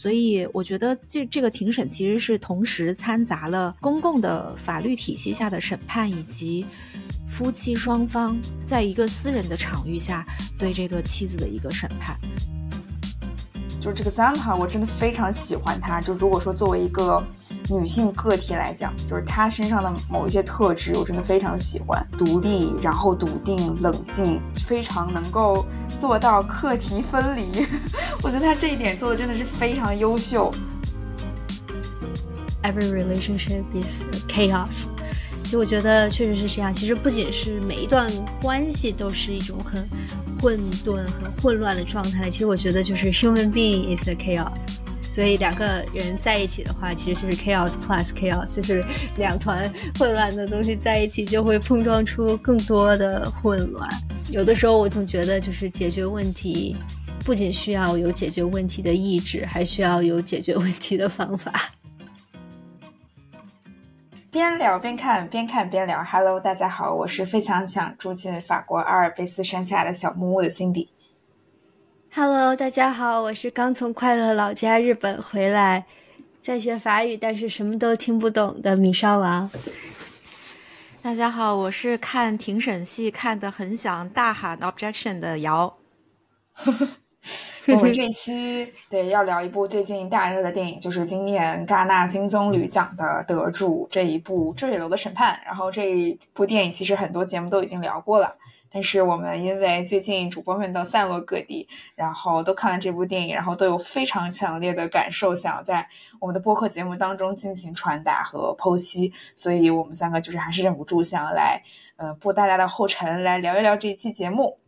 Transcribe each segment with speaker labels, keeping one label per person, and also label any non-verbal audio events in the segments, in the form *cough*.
Speaker 1: 所以我觉得这这个庭审其实是同时掺杂了公共的法律体系下的审判，以及夫妻双方在一个私人的场域下对这个妻子的一个审判。
Speaker 2: 就是这个 Santa，我真的非常喜欢他。就如果说作为一个女性个体来讲，就是她身上的某一些特质，我真的非常喜欢。独立，然后笃定、冷静，非常能够做到课题分离。*laughs* 我觉得她这一点做的真的是非常优秀。
Speaker 3: Every relationship is chaos。其实我觉得确实是这样。其实不仅是每一段关系都是一种很混沌、很混乱的状态。其实我觉得就是 human being is a chaos。所以两个人在一起的话，其实就是 chaos plus chaos，就是两团混乱的东西在一起，就会碰撞出更多的混乱。有的时候我总觉得，就是解决问题不仅需要有解决问题的意志，还需要有解决问题的方法。*laughs*
Speaker 2: 边聊边看，边看边聊。Hello，大家好，我是非常想住进法国阿尔卑斯山下的小木屋的 Cindy。
Speaker 3: Hello，大家好，我是刚从快乐老家日本回来，在学法语，但是什么都听不懂的米烧王。
Speaker 1: 大家好，我是看庭审戏看的很想大喊 objection 的瑶。*laughs*
Speaker 2: 我们这一期对要聊一部最近大热的电影，就是今年戛纳金棕榈奖的得主这一部《坠楼的审判》。然后这一部电影其实很多节目都已经聊过了，但是我们因为最近主播们都散落各地，然后都看了这部电影，然后都有非常强烈的感受，想要在我们的播客节目当中进行传达和剖析，所以我们三个就是还是忍不住想要来，呃，步大家的后尘，来聊一聊这一期节目。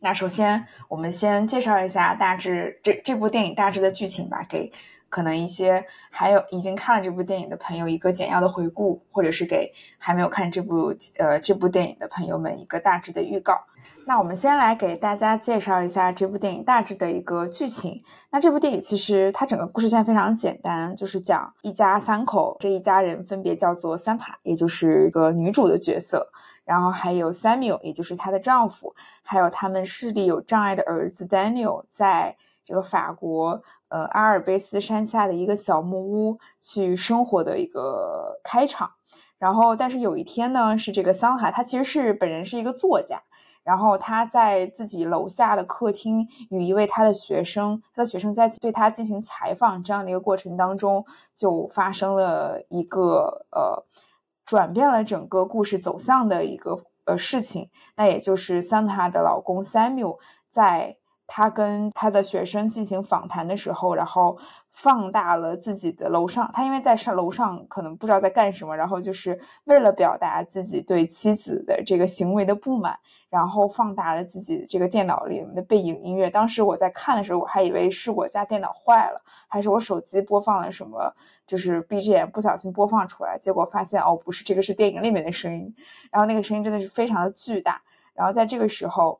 Speaker 2: 那首先，我们先介绍一下大致这这部电影大致的剧情吧，给可能一些还有已经看了这部电影的朋友一个简要的回顾，或者是给还没有看这部呃这部电影的朋友们一个大致的预告。那我们先来给大家介绍一下这部电影大致的一个剧情。那这部电影其实它整个故事线非常简单，就是讲一家三口，这一家人分别叫做桑塔，也就是一个女主的角色。然后还有 Samuel，也就是她的丈夫，还有他们视力有障碍的儿子 Daniel，在这个法国呃阿尔卑斯山下的一个小木屋去生活的一个开场。然后，但是有一天呢，是这个桑海，他其实是本人是一个作家，然后他在自己楼下的客厅与一位他的学生，他的学生在对他进行采访这样的一个过程当中，就发生了一个呃。转变了整个故事走向的一个呃事情，那也就是桑塔的老公 Samuel 在他跟他的学生进行访谈的时候，然后放大了自己的楼上，他因为在上楼上可能不知道在干什么，然后就是为了表达自己对妻子的这个行为的不满。然后放大了自己这个电脑里面的背景音乐。当时我在看的时候，我还以为是我家电脑坏了，还是我手机播放了什么，就是 BGM 不小心播放出来。结果发现哦，不是，这个是电影里面的声音。然后那个声音真的是非常的巨大。然后在这个时候，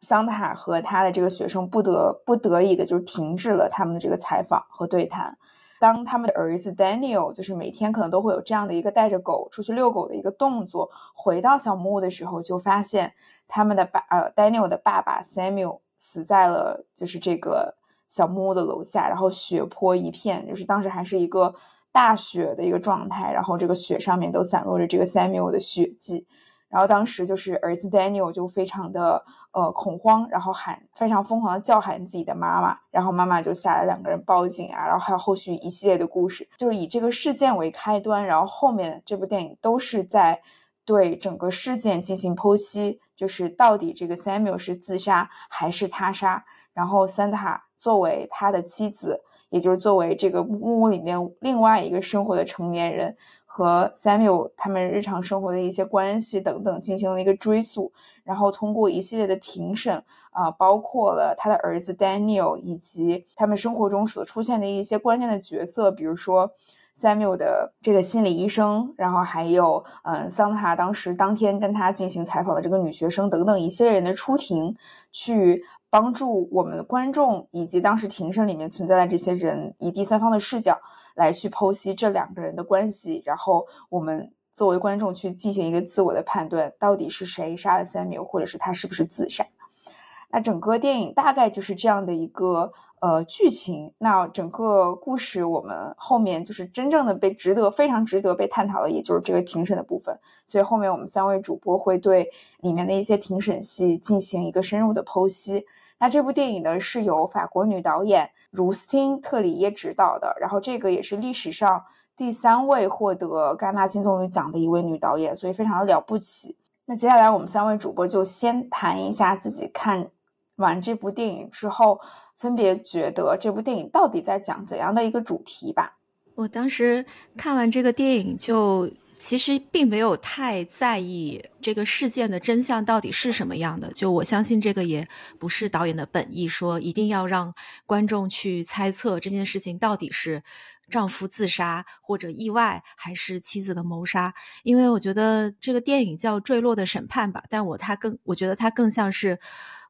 Speaker 2: 桑塔和他的这个学生不得不得已的就停止了他们的这个采访和对谈。当他们的儿子 Daniel 就是每天可能都会有这样的一个带着狗出去遛狗的一个动作，回到小木屋的时候，就发现他们的爸呃 Daniel 的爸爸 Samuel 死在了就是这个小木屋的楼下，然后血泊一片，就是当时还是一个大雪的一个状态，然后这个雪上面都散落着这个 Samuel 的血迹。然后当时就是儿子 Daniel 就非常的呃恐慌，然后喊非常疯狂的叫喊自己的妈妈，然后妈妈就下来两个人报警啊，然后还有后续一系列的故事，就是以这个事件为开端，然后后面这部电影都是在对整个事件进行剖析，就是到底这个 Samuel 是自杀还是他杀，然后 Santa 作为他的妻子，也就是作为这个木屋里面另外一个生活的成年人。和 Samuel 他们日常生活的一些关系等等进行了一个追溯，然后通过一系列的庭审啊，包括了他的儿子 Daniel 以及他们生活中所出现的一些关键的角色，比如说 Samuel 的这个心理医生，然后还有嗯桑塔当时当天跟他进行采访的这个女学生等等一些人的出庭去。帮助我们的观众以及当时庭审里面存在的这些人，以第三方的视角来去剖析这两个人的关系，然后我们作为观众去进行一个自我的判断，到底是谁杀了 Samuel，或者是他是不是自杀。那整个电影大概就是这样的一个呃剧情。那整个故事我们后面就是真正的被值得非常值得被探讨的，也就是这个庭审的部分。所以后面我们三位主播会对里面的一些庭审戏进行一个深入的剖析。那这部电影呢是由法国女导演茹斯汀特里耶执导的，然后这个也是历史上第三位获得戛纳金棕榈奖的一位女导演，所以非常的了不起。那接下来我们三位主播就先谈一下自己看完这部电影之后，分别觉得这部电影到底在讲怎样的一个主题吧。
Speaker 1: 我当时看完这个电影就。其实并没有太在意这个事件的真相到底是什么样的，就我相信这个也不是导演的本意，说一定要让观众去猜测这件事情到底是丈夫自杀或者意外还是妻子的谋杀，因为我觉得这个电影叫《坠落的审判》吧，但我它更我觉得它更像是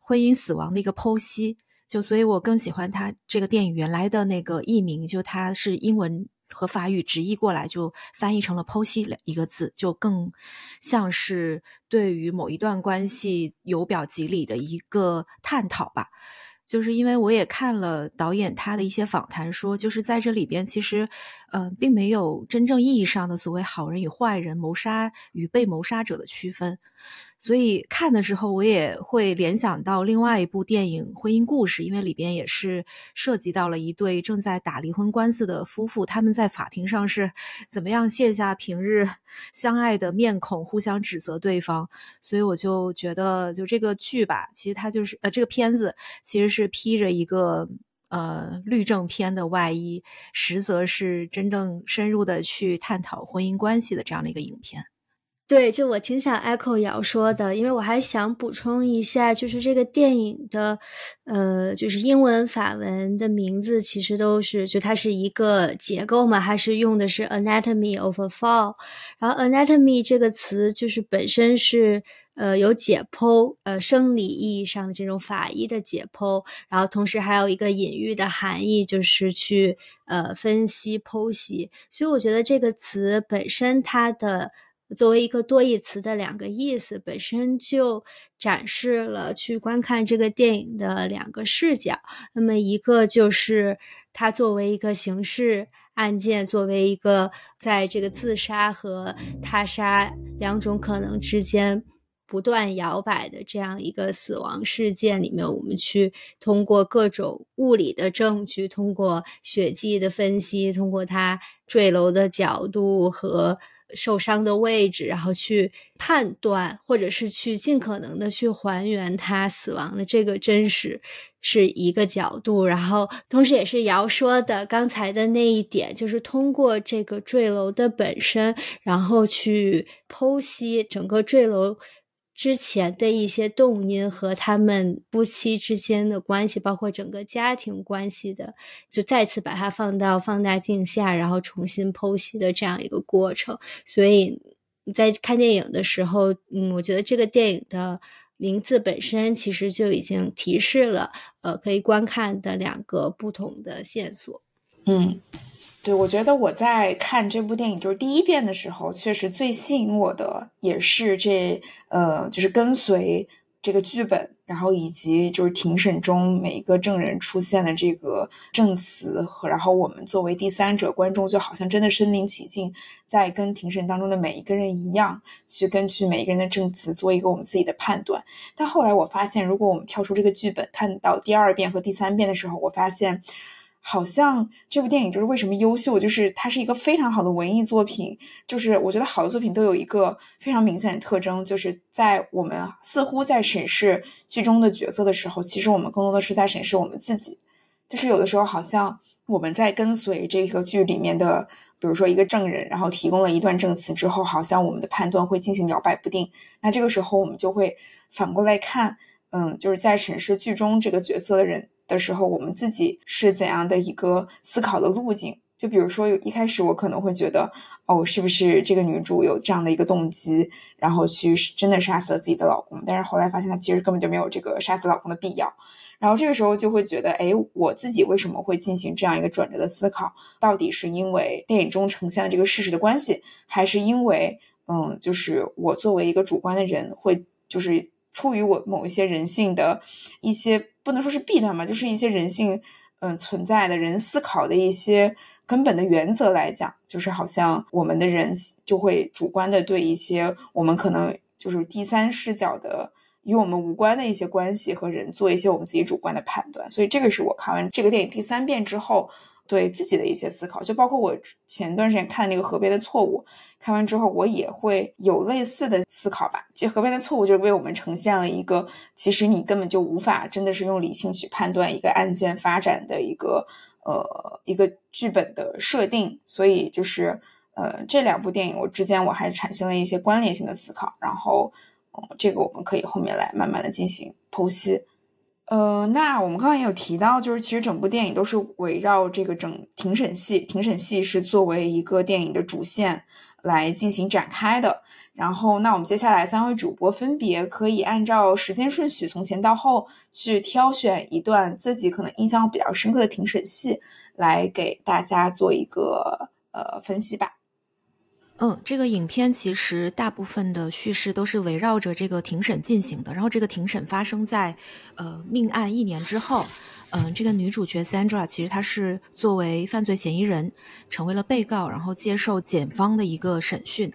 Speaker 1: 婚姻死亡的一个剖析，就所以我更喜欢他这个电影原来的那个译名，就它是英文。和法语直译过来就翻译成了“剖析”一个字，就更像是对于某一段关系由表及里的一个探讨吧。就是因为我也看了导演他的一些访谈，说就是在这里边其实，嗯，并没有真正意义上的所谓好人与坏人、谋杀与被谋杀者的区分。所以看的时候，我也会联想到另外一部电影《婚姻故事》，因为里边也是涉及到了一对正在打离婚官司的夫妇，他们在法庭上是怎么样卸下平日相爱的面孔，互相指责对方。所以我就觉得，就这个剧吧，其实它就是呃，这个片子其实是披着一个呃律政片的外衣，实则是真正深入的去探讨婚姻关系的这样的一个影片。
Speaker 3: 对，就我挺想 echo 瑶说的，因为我还想补充一下，就是这个电影的，呃，就是英文、法文的名字其实都是，就它是一个结构嘛，还是用的是 anatomy of a fall。然后 anatomy 这个词就是本身是，呃，有解剖，呃，生理意义上的这种法医的解剖，然后同时还有一个隐喻的含义，就是去呃分析剖析。所以我觉得这个词本身它的。作为一个多义词的两个意思，本身就展示了去观看这个电影的两个视角。那么，一个就是它作为一个刑事案件，作为一个在这个自杀和他杀两种可能之间不断摇摆的这样一个死亡事件里面，我们去通过各种物理的证据，通过血迹的分析，通过他坠楼的角度和。受伤的位置，然后去判断，或者是去尽可能的去还原他死亡的这个真实，是一个角度。然后，同时也是瑶说的刚才的那一点，就是通过这个坠楼的本身，然后去剖析整个坠楼。之前的一些动因和他们夫妻之间的关系，包括整个家庭关系的，就再次把它放到放大镜下，然后重新剖析的这样一个过程。所以你在看电影的时候，嗯，我觉得这个电影的名字本身其实就已经提示了，呃，可以观看的两个不同的线索。
Speaker 2: 嗯。对，我觉得我在看这部电影就是第一遍的时候，确实最吸引我的也是这呃，就是跟随这个剧本，然后以及就是庭审中每一个证人出现的这个证词，和然后我们作为第三者观众，就好像真的身临其境，在跟庭审当中的每一个人一样，去根据每一个人的证词做一个我们自己的判断。但后来我发现，如果我们跳出这个剧本，看到第二遍和第三遍的时候，我发现。好像这部电影就是为什么优秀，就是它是一个非常好的文艺作品。就是我觉得好的作品都有一个非常明显的特征，就是在我们似乎在审视剧中的角色的时候，其实我们更多的是在审视我们自己。就是有的时候好像我们在跟随这个剧里面的，比如说一个证人，然后提供了一段证词之后，好像我们的判断会进行摇摆不定。那这个时候我们就会反过来看，嗯，就是在审视剧中这个角色的人。的时候，我们自己是怎样的一个思考的路径？就比如说，一开始我可能会觉得，哦，是不是这个女主有这样的一个动机，然后去真的杀死了自己的老公？但是后来发现，她其实根本就没有这个杀死老公的必要。然后这个时候就会觉得，哎，我自己为什么会进行这样一个转折的思考？到底是因为电影中呈现的这个事实的关系，还是因为，嗯，就是我作为一个主观的人会就是。出于我某一些人性的一些不能说是弊端嘛，就是一些人性嗯存在的人思考的一些根本的原则来讲，就是好像我们的人就会主观的对一些我们可能就是第三视角的与我们无关的一些关系和人做一些我们自己主观的判断，所以这个是我看完这个电影第三遍之后。对自己的一些思考，就包括我前段时间看那个《河边的错误》，看完之后我也会有类似的思考吧。其实《河边的错误》就是为我们呈现了一个，其实你根本就无法真的是用理性去判断一个案件发展的一个呃一个剧本的设定。所以就是呃这两部电影我之间我还产生了一些关联性的思考，然后这个我们可以后面来慢慢的进行剖析。呃，那我们刚刚也有提到，就是其实整部电影都是围绕这个整庭审戏，庭审戏是作为一个电影的主线来进行展开的。然后，那我们接下来三位主播分别可以按照时间顺序从前到后去挑选一段自己可能印象比较深刻的庭审戏，来给大家做一个呃分析吧。
Speaker 1: 嗯，这个影片其实大部分的叙事都是围绕着这个庭审进行的。然后这个庭审发生在，呃，命案一年之后。嗯，这个女主角 Sandra 其实她是作为犯罪嫌疑人成为了被告，然后接受检方的一个审讯。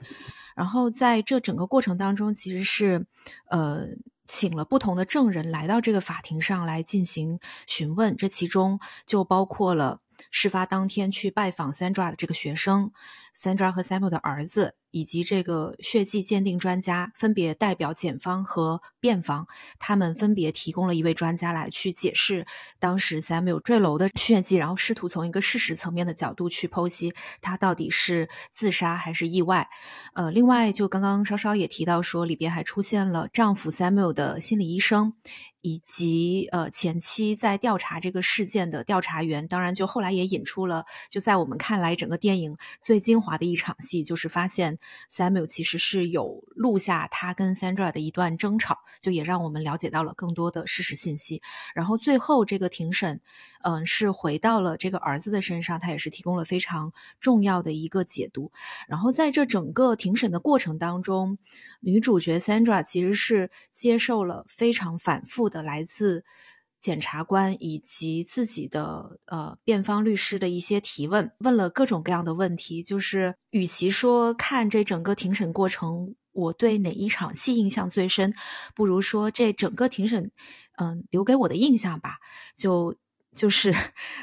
Speaker 1: 然后在这整个过程当中，其实是呃请了不同的证人来到这个法庭上来进行询问。这其中就包括了。事发当天去拜访 Sandra 的这个学生，Sandra 和 Samuel 的儿子，以及这个血迹鉴定专家，分别代表检方和辩方，他们分别提供了一位专家来去解释当时 Samuel 坠楼的血迹，然后试图从一个事实层面的角度去剖析他到底是自杀还是意外。呃，另外就刚刚稍稍也提到说，里边还出现了丈夫 Samuel 的心理医生。以及呃前期在调查这个事件的调查员，当然就后来也引出了，就在我们看来整个电影最精华的一场戏，就是发现 Samuel 其实是有录下他跟 Sandra 的一段争吵，就也让我们了解到了更多的事实信息。然后最后这个庭审，嗯，是回到了这个儿子的身上，他也是提供了非常重要的一个解读。然后在这整个庭审的过程当中，女主角 Sandra 其实是接受了非常反复。的来自检察官以及自己的呃辩方律师的一些提问，问了各种各样的问题。就是与其说看这整个庭审过程，我对哪一场戏印象最深，不如说这整个庭审，嗯，留给我的印象吧，就。就是，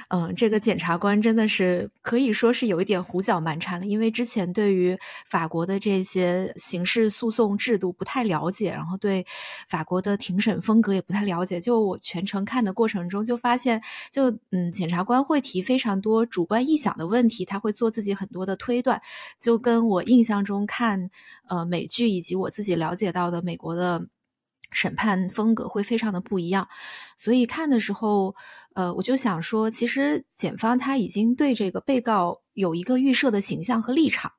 Speaker 1: 嗯，这个检察官真的是可以说是有一点胡搅蛮缠了，因为之前对于法国的这些刑事诉讼制度不太了解，然后对法国的庭审风格也不太了解。就我全程看的过程中，就发现，就嗯，检察官会提非常多主观臆想的问题，他会做自己很多的推断，就跟我印象中看呃美剧以及我自己了解到的美国的。审判风格会非常的不一样，所以看的时候，呃，我就想说，其实检方他已经对这个被告有一个预设的形象和立场，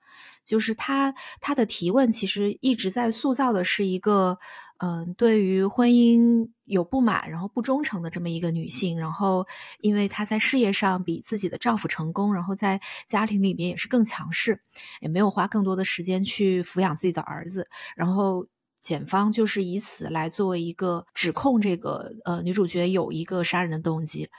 Speaker 1: 就是他他的提问其实一直在塑造的是一个，嗯，对于婚姻有不满，然后不忠诚的这么一个女性，然后因为她在事业上比自己的丈夫成功，然后在家庭里面也是更强势，也没有花更多的时间去抚养自己的儿子，然后。检方就是以此来作为一个指控，这个呃女主角有一个杀人的动机。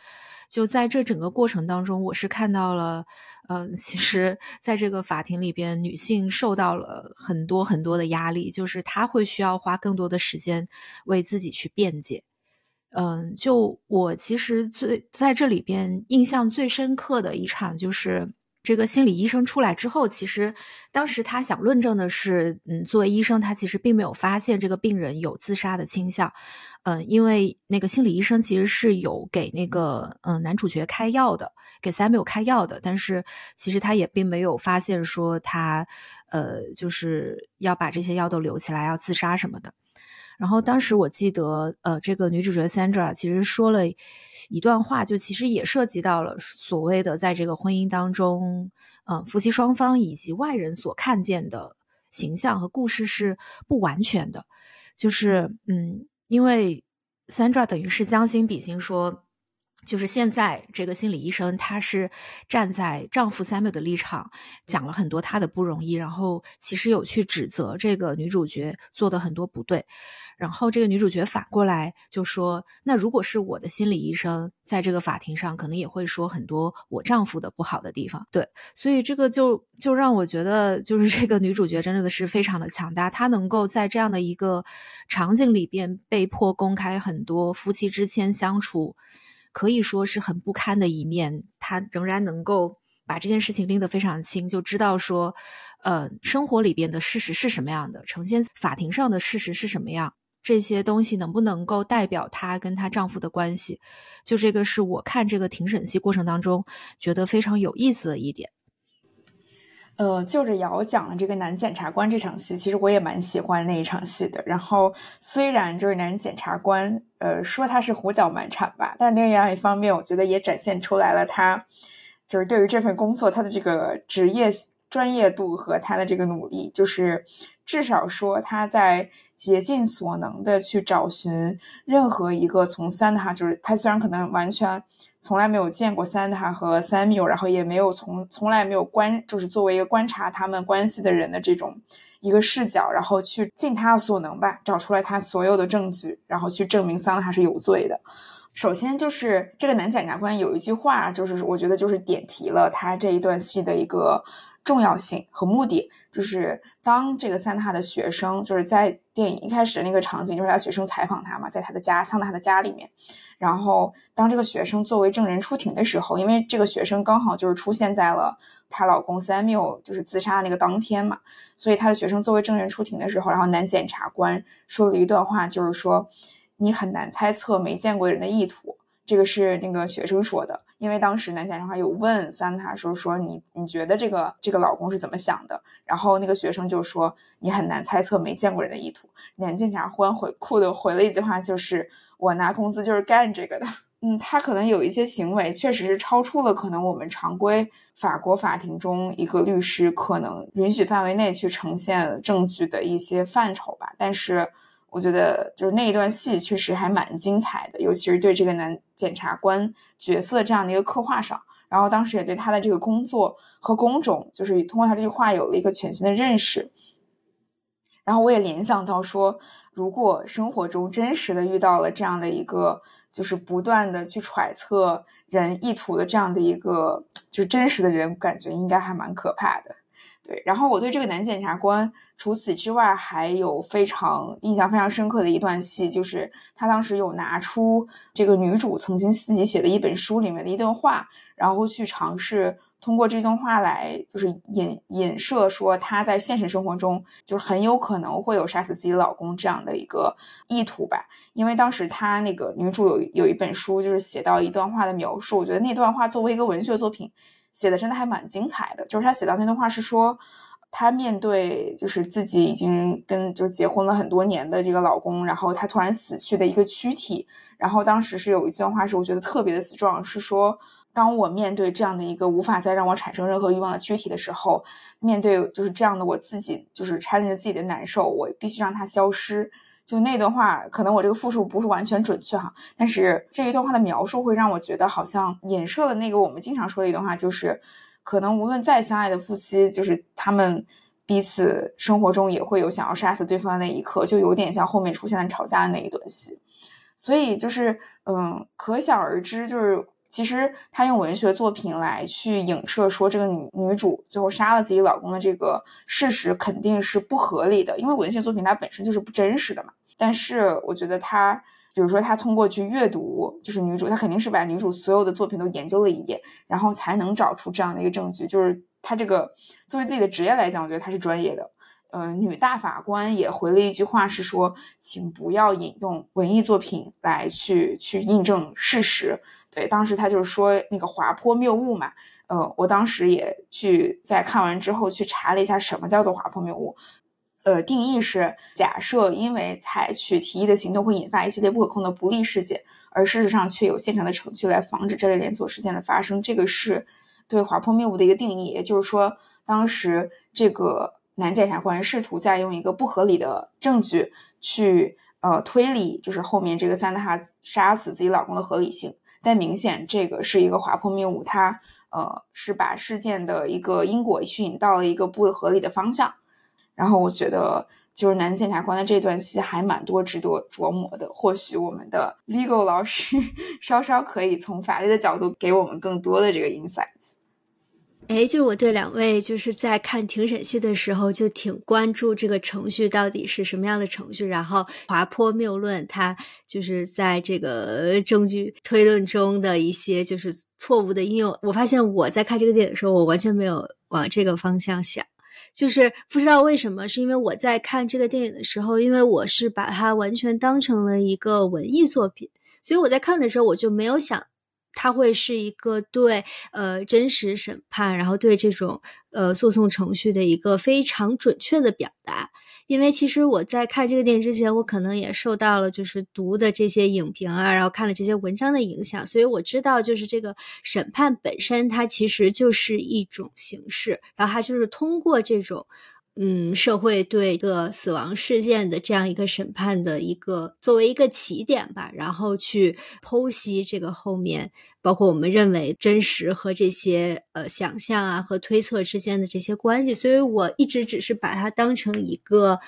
Speaker 1: 就在这整个过程当中，我是看到了，嗯，其实在这个法庭里边，女性受到了很多很多的压力，就是她会需要花更多的时间为自己去辩解。嗯，就我其实最在这里边印象最深刻的一场就是。这个心理医生出来之后，其实当时他想论证的是，嗯，作为医生，他其实并没有发现这个病人有自杀的倾向，嗯，因为那个心理医生其实是有给那个嗯男主角开药的，给 Sam 有开药的，但是其实他也并没有发现说他，呃，就是要把这些药都留起来要自杀什么的。然后当时我记得，呃，这个女主角 Sandra 其实说了一段话，就其实也涉及到了所谓的在这个婚姻当中，呃，夫妻双方以及外人所看见的形象和故事是不完全的。就是，嗯，因为 Sandra 等于是将心比心说，就是现在这个心理医生她是站在丈夫 Samuel 的立场，讲了很多她的不容易，然后其实有去指责这个女主角做的很多不对。然后这个女主角反过来就说：“那如果是我的心理医生，在这个法庭上，可能也会说很多我丈夫的不好的地方。”对，所以这个就就让我觉得，就是这个女主角真的是非常的强大，她能够在这样的一个场景里边被迫公开很多夫妻之间相处可以说是很不堪的一面，她仍然能够把这件事情拎得非常清，就知道说，呃，生活里边的事实是什么样的，呈现法庭上的事实是什么样。这些东西能不能够代表她跟她丈夫的关系？就这个是我看这个庭审戏过程当中觉得非常有意思的一点。
Speaker 2: 呃，就着瑶讲的这个男检察官这场戏，其实我也蛮喜欢那一场戏的。然后虽然就是男检察官，呃，说他是胡搅蛮缠吧，但是另外一方面，我觉得也展现出来了他就是对于这份工作他的这个职业专业度和他的这个努力，就是至少说他在。竭尽所能的去找寻任何一个从三的哈，就是他虽然可能完全从来没有见过 Santa 和 Samuel，，然后也没有从从来没有观，就是作为一个观察他们关系的人的这种一个视角，然后去尽他所能吧，找出来他所有的证据，然后去证明 Santa 是有罪的。首先就是这个男检察官有一句话，就是我觉得就是点题了他这一段戏的一个。重要性和目的就是，当这个三塔的学生就是在电影一开始的那个场景，就是他学生采访他嘛，在他的家，桑塔的家里面。然后，当这个学生作为证人出庭的时候，因为这个学生刚好就是出现在了她老公 Samuel 就是自杀的那个当天嘛，所以他的学生作为证人出庭的时候，然后男检察官说了一段话，就是说你很难猜测没见过人的意图。这个是那个学生说的，因为当时男检察官有问桑塔说说你你觉得这个这个老公是怎么想的？然后那个学生就说你很难猜测没见过人的意图。男检察官回酷的回了一句话，就是我拿工资就是干这个的。嗯，他可能有一些行为确实是超出了可能我们常规法国法庭中一个律师可能允许范围内去呈现证据的一些范畴吧，但是。我觉得就是那一段戏确实还蛮精彩的，尤其是对这个男检察官角色这样的一个刻画上，然后当时也对他的这个工作和工种，就是通过他这句话有了一个全新的认识。然后我也联想到说，如果生活中真实的遇到了这样的一个，就是不断的去揣测人意图的这样的一个，就是真实的人，感觉应该还蛮可怕的。对，然后我对这个男检察官，除此之外，还有非常印象非常深刻的一段戏，就是他当时有拿出这个女主曾经自己写的一本书里面的一段话，然后去尝试通过这段话来，就是引引射说他在现实生活中就是很有可能会有杀死自己老公这样的一个意图吧。因为当时他那个女主有有一本书，就是写到一段话的描述，我觉得那段话作为一个文学作品。写的真的还蛮精彩的，就是他写到那段话是说，他面对就是自己已经跟就结婚了很多年的这个老公，然后他突然死去的一个躯体，然后当时是有一段话是我觉得特别的 strong，是说，当我面对这样的一个无法再让我产生任何欲望的躯体的时候，面对就是这样的我自己就是掺着自己的难受，我必须让它消失。就那段话，可能我这个复述不是完全准确哈，但是这一段话的描述会让我觉得好像影射了那个我们经常说的一段话，就是可能无论再相爱的夫妻，就是他们彼此生活中也会有想要杀死对方的那一刻，就有点像后面出现的吵架的那一段戏。所以就是嗯，可想而知，就是其实他用文学作品来去影射说这个女女主最后杀了自己老公的这个事实肯定是不合理的，因为文学作品它本身就是不真实的嘛。但是我觉得他，比如说他通过去阅读，就是女主，他肯定是把女主所有的作品都研究了一遍，然后才能找出这样的一个证据。就是他这个作为自己的职业来讲，我觉得他是专业的。嗯，女大法官也回了一句话，是说，请不要引用文艺作品来去去印证事实。对，当时他就是说那个滑坡谬误嘛。嗯，我当时也去在看完之后去查了一下，什么叫做滑坡谬误。呃，定义是假设因为采取提议的行动会引发一系列不可控的不利事件，而事实上却有现成的程序来防止这类连锁事件的发生。这个是对滑坡谬误的一个定义，也就是说，当时这个男检察官试图在用一个不合理的证据去呃推理，就是后面这个三塔杀死自己老公的合理性，但明显这个是一个滑坡谬误，它呃是把事件的一个因果去引到了一个不合理的方向。然后我觉得就是男检察官的这段戏还蛮多值得琢磨的。或许我们的 legal 老师 *laughs* 稍稍可以从法律的角度给我们更多的这个 insights。
Speaker 3: 哎，就我对两位就是在看庭审戏的时候，就挺关注这个程序到底是什么样的程序，然后滑坡谬论，它就是在这个证据推论中的一些就是错误的应用。我发现我在看这个电影的时候，我完全没有往这个方向想，就是不知道为什么，是因为我在看这个电影的时候，因为我是把它完全当成了一个文艺作品，所以我在看的时候，我就没有想。它会是一个对呃真实审判，然后对这种呃诉讼程序的一个非常准确的表达。因为其实我在看这个电影之前，我可能也受到了就是读的这些影评啊，然后看了这些文章的影响，所以我知道就是这个审判本身它其实就是一种形式，然后它就是通过这种。嗯，社会对一个死亡事件的这样一个审判的一个作为一个起点吧，然后去剖析这个后面，包括我们认为真实和这些呃想象啊和推测之间的这些关系，所以我一直只是把它当成一个。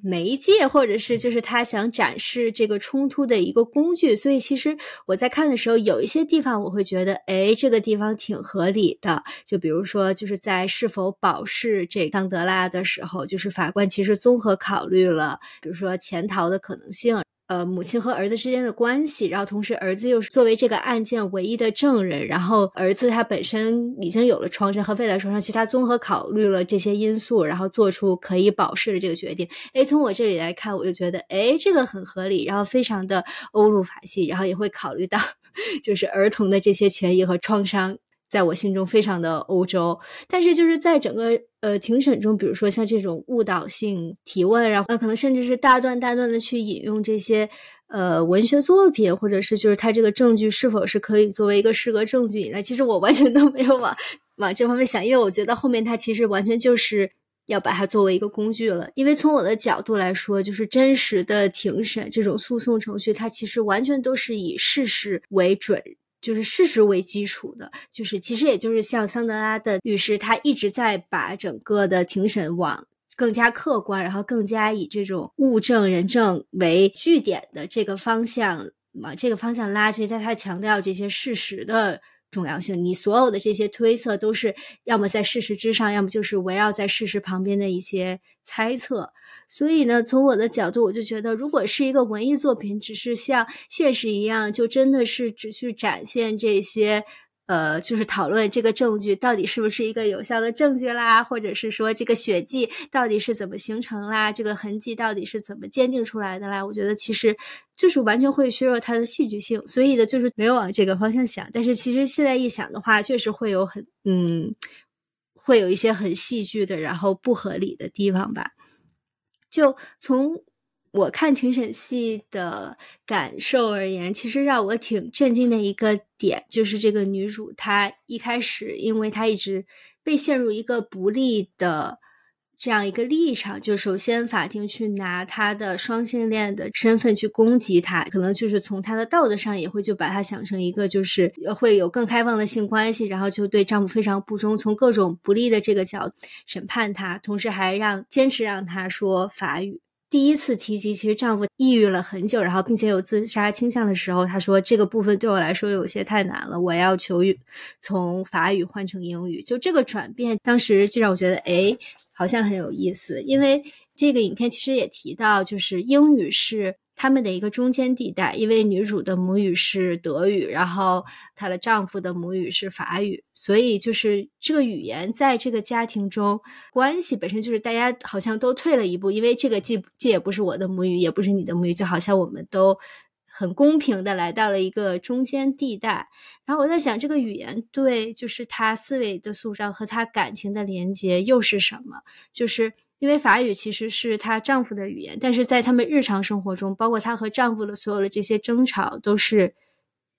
Speaker 3: 媒介，或者是就是他想展示这个冲突的一个工具，所以其实我在看的时候，有一些地方我会觉得，哎，这个地方挺合理的。就比如说，就是在是否保释这当德拉的时候，就是法官其实综合考虑了，比如说潜逃的可能性。呃，母亲和儿子之间的关系，然后同时儿子又是作为这个案件唯一的证人，然后儿子他本身已经有了创伤和未来创伤，其实他综合考虑了这些因素，然后做出可以保释的这个决定。哎，从我这里来看，我就觉得，哎，这个很合理，然后非常的欧陆法系，然后也会考虑到 *laughs* 就是儿童的这些权益和创伤。在我心中非常的欧洲，但是就是在整个呃庭审中，比如说像这种误导性提问，然后呃可能甚至是大段大段的去引用这些呃文学作品，或者是就是他这个证据是否是可以作为一个适格证据来，其实我完全都没有往往这方面想，因为我觉得后面他其实完全就是要把它作为一个工具了。因为从我的角度来说，就是真实的庭审这种诉讼程序，它其实完全都是以事实为准。就是事实为基础的，就是其实也就是像桑德拉的律师，他一直在把整个的庭审往更加客观，然后更加以这种物证人证为据点的这个方向往这个方向拉，去，在他强调这些事实的重要性。你所有的这些推测都是要么在事实之上，要么就是围绕在事实旁边的一些猜测。所以呢，从我的角度，我就觉得，如果是一个文艺作品，只是像现实一样，就真的是只去展现这些，呃，就是讨论这个证据到底是不是一个有效的证据啦，或者是说这个血迹到底是怎么形成啦，这个痕迹到底是怎么鉴定出来的啦，我觉得其实就是完全会削弱它的戏剧性。所以呢，就是没有往这个方向想。但是其实现在一想的话，确实会有很，嗯，会有一些很戏剧的，然后不合理的地方吧。就从我看庭审戏的感受而言，其实让我挺震惊的一个点，就是这个女主她一开始，因为她一直被陷入一个不利的这样一个立场，就首先法庭去拿她的双性恋的身份去攻击她，可能就是从她的道德上也会就把她想成一个就是会有更开放的性关系，然后就对丈夫非常不忠，从各种不利的这个角审判她，同时还让坚持让她说法语。第一次提及，其实丈夫抑郁了很久，然后并且有自杀倾向的时候，她说这个部分对我来说有些太难了，我要求从法语换成英语。就这个转变，当时就让我觉得，哎，好像很有意思，因为这个影片其实也提到，就是英语是。他们的一个中间地带，因为女主的母语是德语，然后她的丈夫的母语是法语，所以就是这个语言在这个家庭中关系本身就是大家好像都退了一步，因为这个既既也不是我的母语，也不是你的母语，就好像我们都很公平的来到了一个中间地带。然后我在想，这个语言对就是他思维的塑造和他感情的连接又是什么？就是。因为法语其实是她丈夫的语言，但是在他们日常生活中，包括她和丈夫的所有的这些争吵都是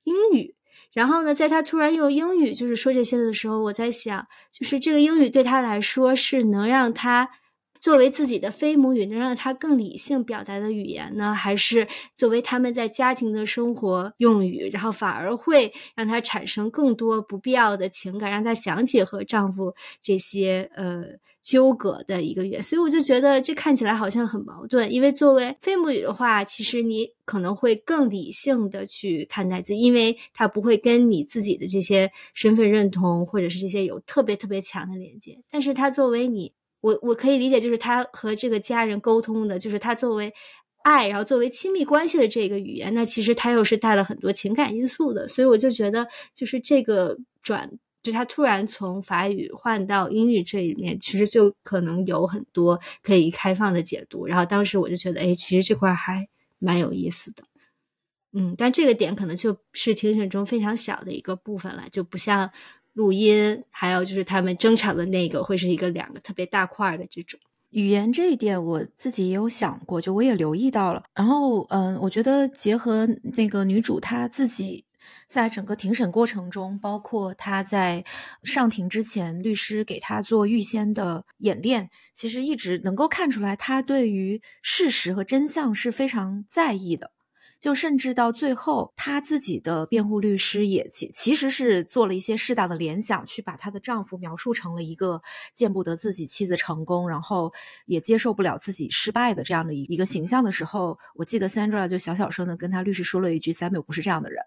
Speaker 3: 英语。然后呢，在她突然用英语就是说这些的时候，我在想，就是这个英语对她来说是能让她作为自己的非母语能让他更理性表达的语言呢，还是作为他们在家庭的生活用语，然后反而会让他产生更多不必要的情感，让他想起和丈夫这些呃纠葛的一个语言。所以我就觉得这看起来好像很矛盾，因为作为非母语的话，其实你可能会更理性的去看待自己，因为他不会跟你自己的这些身份认同或者是这些有特别特别强的连接，但是他作为你。我我可以理解，就是他和这个家人沟通的，就是他作为爱，然后作为亲密关系的这个语言，那其实他又是带了很多情感因素的，所以我就觉得，就是这个转，就他突然从法语换到英语这里面，其实就可能有很多可以开放的解读。然后当时我就觉得，哎，其实这块还蛮有意思的，嗯，但这个点可能就是庭审中非常小的一个部分了，就不像。录音，还有就是他们争吵的那个，会是一个两个特别大块的这种
Speaker 1: 语言这一点，我自己也有想过，就我也留意到了。然后，嗯，我觉得结合那个女主她自己在整个庭审过程中，包括她在上庭之前，律师给她做预先的演练，其实一直能够看出来，她对于事实和真相是非常在意的。就甚至到最后，她自己的辩护律师也其其实是做了一些适当的联想，去把她的丈夫描述成了一个见不得自己妻子成功，然后也接受不了自己失败的这样的一一个形象的时候，我记得 Sandra 就小小声的跟她律师说了一句：“Samuel 不是这样的人。”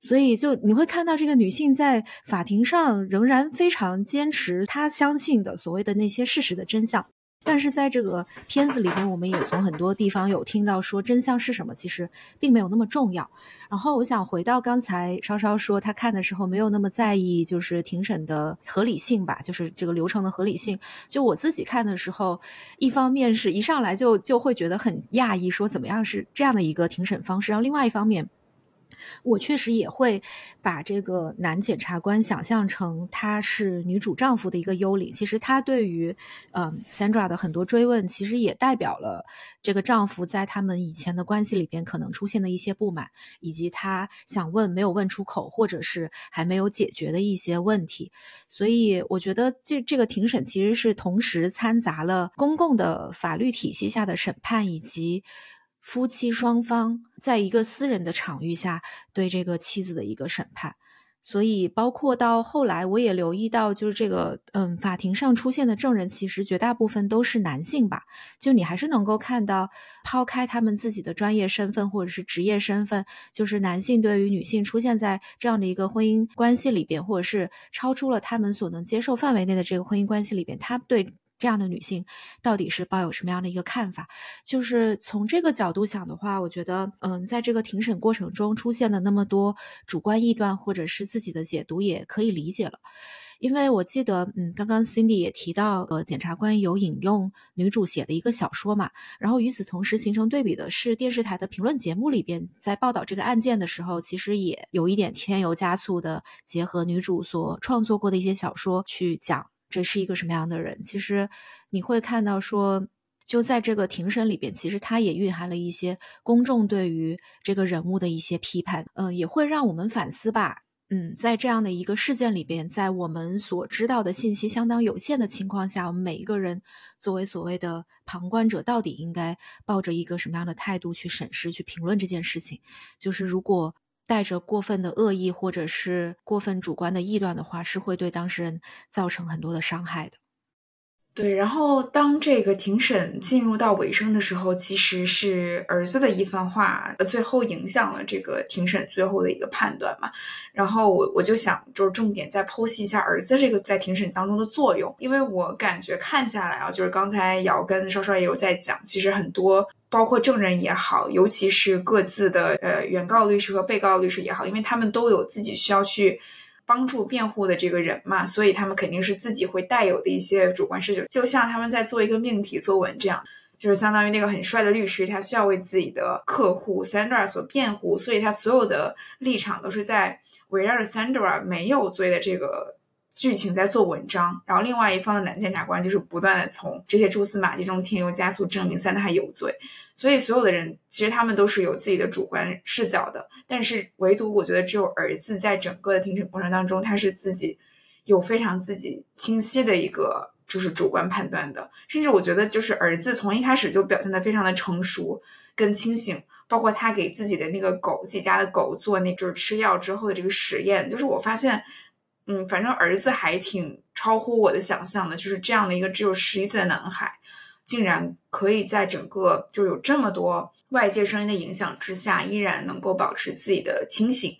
Speaker 1: 所以就你会看到这个女性在法庭上仍然非常坚持她相信的所谓的那些事实的真相。但是在这个片子里面，我们也从很多地方有听到说真相是什么，其实并没有那么重要。然后我想回到刚才稍稍说他看的时候没有那么在意，就是庭审的合理性吧，就是这个流程的合理性。就我自己看的时候，一方面是一上来就就会觉得很讶异，说怎么样是这样的一个庭审方式，然后另外一方面。我确实也会把这个男检察官想象成他是女主丈夫的一个幽灵。其实他对于嗯 Sandra 的很多追问，其实也代表了这个丈夫在他们以前的关系里边可能出现的一些不满，以及他想问没有问出口，或者是还没有解决的一些问题。所以我觉得这这个庭审其实是同时掺杂了公共的法律体系下的审判以及。夫妻双方在一个私人的场域下对这个妻子的一个审判，所以包括到后来，我也留意到，就是这个嗯，法庭上出现的证人，其实绝大部分都是男性吧。就你还是能够看到，抛开他们自己的专业身份或者是职业身份，就是男性对于女性出现在这样的一个婚姻关系里边，或者是超出了他们所能接受范围内的这个婚姻关系里边，他对。这样的女性到底是抱有什么样的一个看法？就是从这个角度想的话，我觉得，嗯，在这个庭审过程中出现的那么多主观臆断或者是自己的解读，也可以理解了。因为我记得，嗯，刚刚 Cindy 也提到，呃，检察官有引用女主写的一个小说嘛。然后与此同时形成对比的是，电视台的评论节目里边在报道这个案件的时候，其实也有一点添油加醋的，结合女主所创作过的一些小说去讲。这是一个什么样的人？其实你会看到，说就在这个庭审里边，其实它也蕴含了一些公众对于这个人物的一些批判，嗯，也会让我们反思吧。嗯，在这样的一个事件里边，在我们所知道的信息相当有限的情况下，我们每一个人作为所谓的旁观者，到底应该抱着一个什么样的态度去审视、去评论这件事情？就是如果。带着过分的恶意或者是过分主观的臆断的话，是会对当事人造成很多的伤害的。
Speaker 2: 对，然后当这个庭审进入到尾声的时候，其实是儿子的一番话，最后影响了这个庭审最后的一个判断嘛。然后我我就想，就是重点再剖析一下儿子这个在庭审当中的作用，因为我感觉看下来啊，就是刚才瑶跟稍稍也有在讲，其实很多包括证人也好，尤其是各自的呃原告律师和被告律师也好，因为他们都有自己需要去。帮助辩护的这个人嘛，所以他们肯定是自己会带有的一些主观视角，就像他们在做一个命题作文这样，就是相当于那个很帅的律师，他需要为自己的客户 Sandra 所辩护，所以他所有的立场都是在围绕着 Sandra 没有罪的这个。剧情在做文章，然后另外一方的男检察官就是不断的从这些蛛丝马迹中添油加醋，证明三他有罪。所以所有的人其实他们都是有自己的主观视角的，但是唯独我觉得只有儿子在整个的庭审过程当中，他是自己有非常自己清晰的一个就是主观判断的。甚至我觉得，就是儿子从一开始就表现的非常的成熟跟清醒，包括他给自己的那个狗，自己家的狗做那就是吃药之后的这个实验，就是我发现，嗯，反正儿子还挺超乎我的想象的，就是这样的一个只有十一岁的男孩，竟然可以在整个就有这么多外界声音的影响之下，依然能够保持自己的清醒。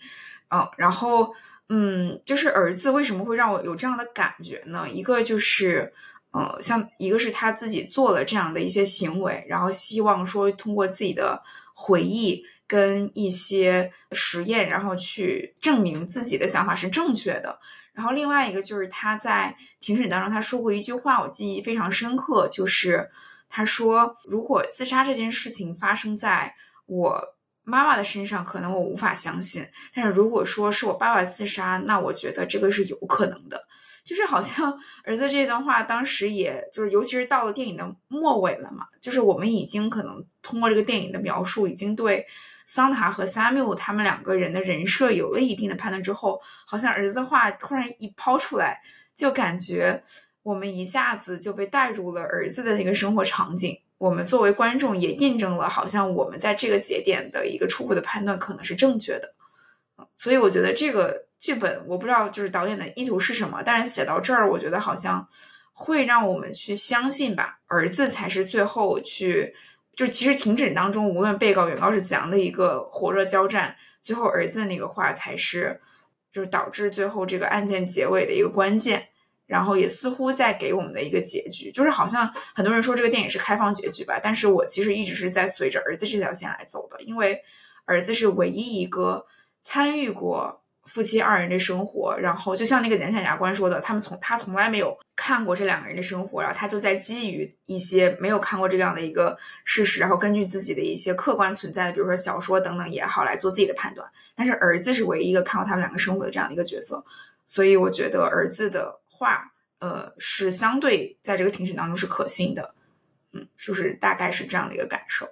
Speaker 2: 嗯，然后，嗯，就是儿子为什么会让我有这样的感觉呢？一个就是，呃，像一个是他自己做了这样的一些行为，然后希望说通过自己的回忆跟一些实验，然后去证明自己的想法是正确的。然后另外一个就是他在庭审当中他说过一句话，我记忆非常深刻，就是他说，如果自杀这件事情发生在我。妈妈的身上可能我无法相信，但是如果说是我爸爸自杀，那我觉得这个是有可能的。就是好像 *laughs* 儿子这段话，当时也就是，尤其是到了电影的末尾了嘛，就是我们已经可能通过这个电影的描述，已经对桑塔和萨缪尔他们两个人的人设有了一定的判断之后，好像儿子的话突然一抛出来，就感觉我们一下子就被带入了儿子的那个生活场景。我们作为观众也印证了，好像我们在这个节点的一个初步的判断可能是正确的，所以我觉得这个剧本我不知道就是导演的意图是什么，但是写到这儿，我觉得好像会让我们去相信吧，儿子才是最后去，就其实庭审当中，无论被告原告是怎样的一个火热交战，最后儿子的那个话才是，就是导致最后这个案件结尾的一个关键。然后也似乎在给我们的一个结局，就是好像很多人说这个电影是开放结局吧，但是我其实一直是在随着儿子这条线来走的，因为儿子是唯一一个参与过夫妻二人的生活，然后就像那个年检察官说的，他们从他从来没有看过这两个人的生活，然后他就在基于一些没有看过这样的一个事实，然后根据自己的一些客观存在的，比如说小说等等也好，来做自己的判断。但是儿子是唯一一个看过他们两个生活的这样的一个角色，所以我觉得儿子的。话，呃，是相对在这个庭审当中是可信的，嗯，是不是大概是这样的一个感受？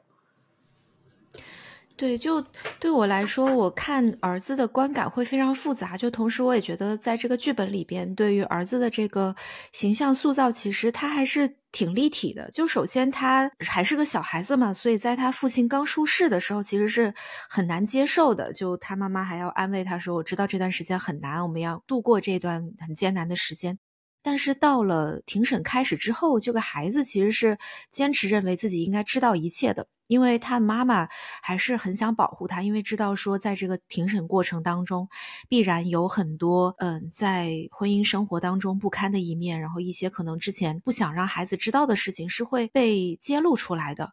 Speaker 1: 对，就对我来说，我看儿子的观感会非常复杂。就同时，我也觉得在这个剧本里边，对于儿子的这个形象塑造，其实他还是挺立体的。就首先他还是个小孩子嘛，所以在他父亲刚出事的时候，其实是很难接受的。就他妈妈还要安慰他说：“我知道这段时间很难，我们要度过这段很艰难的时间。”但是到了庭审开始之后，这个孩子其实是坚持认为自己应该知道一切的，因为他的妈妈还是很想保护他，因为知道说在这个庭审过程当中，必然有很多嗯在婚姻生活当中不堪的一面，然后一些可能之前不想让孩子知道的事情是会被揭露出来的。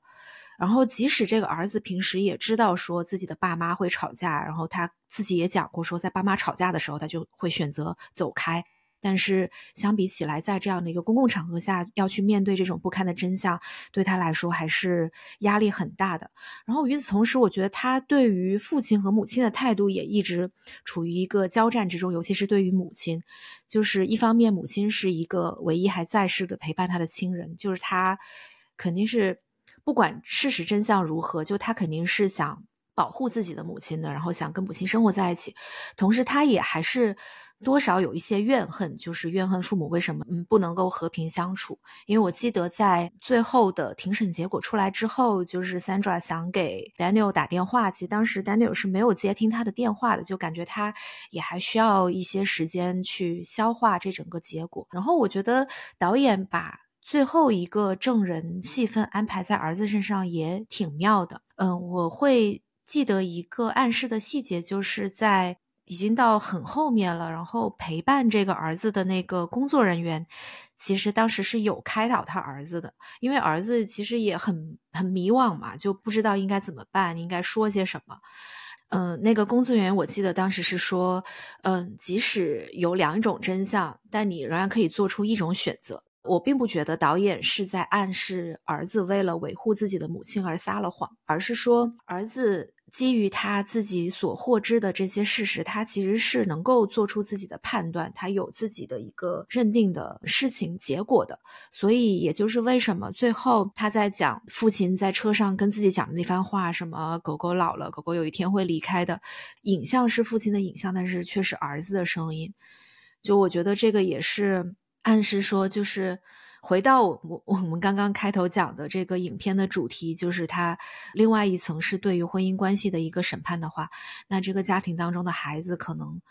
Speaker 1: 然后即使这个儿子平时也知道说自己的爸妈会吵架，然后他自己也讲过说在爸妈吵架的时候，他就会选择走开。但是相比起来，在这样的一个公共场合下要去面对这种不堪的真相，对他来说还是压力很大的。然后与此同时，我觉得他对于父亲和母亲的态度也一直处于一个交战之中，尤其是对于母亲，就是一方面母亲是一个唯一还在世的陪伴他的亲人，就是他肯定是不管事实真相如何，就他肯定是想保护自己的母亲的，然后想跟母亲生活在一起，同时他也还是。多少有一些怨恨，就是怨恨父母为什么嗯不能够和平相处。因为我记得在最后的庭审结果出来之后，就是 Sandra 想给 Daniel 打电话，其实当时 Daniel 是没有接听他的电话的，就感觉他也还需要一些时间去消化这整个结果。然后我觉得导演把最后一个证人戏份安排在儿子身上也挺妙的。嗯，我会记得一个暗示的细节，就是在。已经到很后面了，然后陪伴这个儿子的那个工作人员，其实当时是有开导他儿子的，因为儿子其实也很很迷惘嘛，就不知道应该怎么办，应该说些什么。嗯，那个工作人员我记得当时是说，嗯，即使有两种真相，但你仍然可以做出一种选择。我并不觉得导演是在暗示儿子为了维护自己的母亲而撒了谎，而是说儿子。基于他自己所获知的这些事实，他其实是能够做出自己的判断，他有自己的一个认定的事情结果的。所以，也就是为什么最后他在讲父亲在车上跟自己讲的那番话，什么狗狗老了，狗狗有一天会离开的，影像是父亲的影像，但是却是儿子的声音。就我觉得这个也是暗示说，就是回到我 *laughs* 我们刚刚开头讲的这个影片的主题，就是它另外一层是对于婚姻关系的一个审判的话，那这个家庭当中的孩子可能。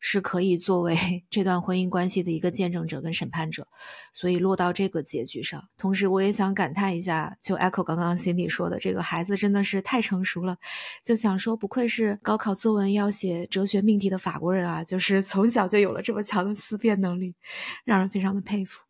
Speaker 1: 是可以作为 *laughs* 这段婚姻关系的一个见证者跟审判者，所以落到这个结局上。同时，我也想感叹一下，就 echo 刚刚 Cindy 说的，这个孩子真的是太成熟了。就想说，不愧是高考作文要写哲学命题的法国人啊，就是从小就有了这么强的思辨能力，让人非常的佩服。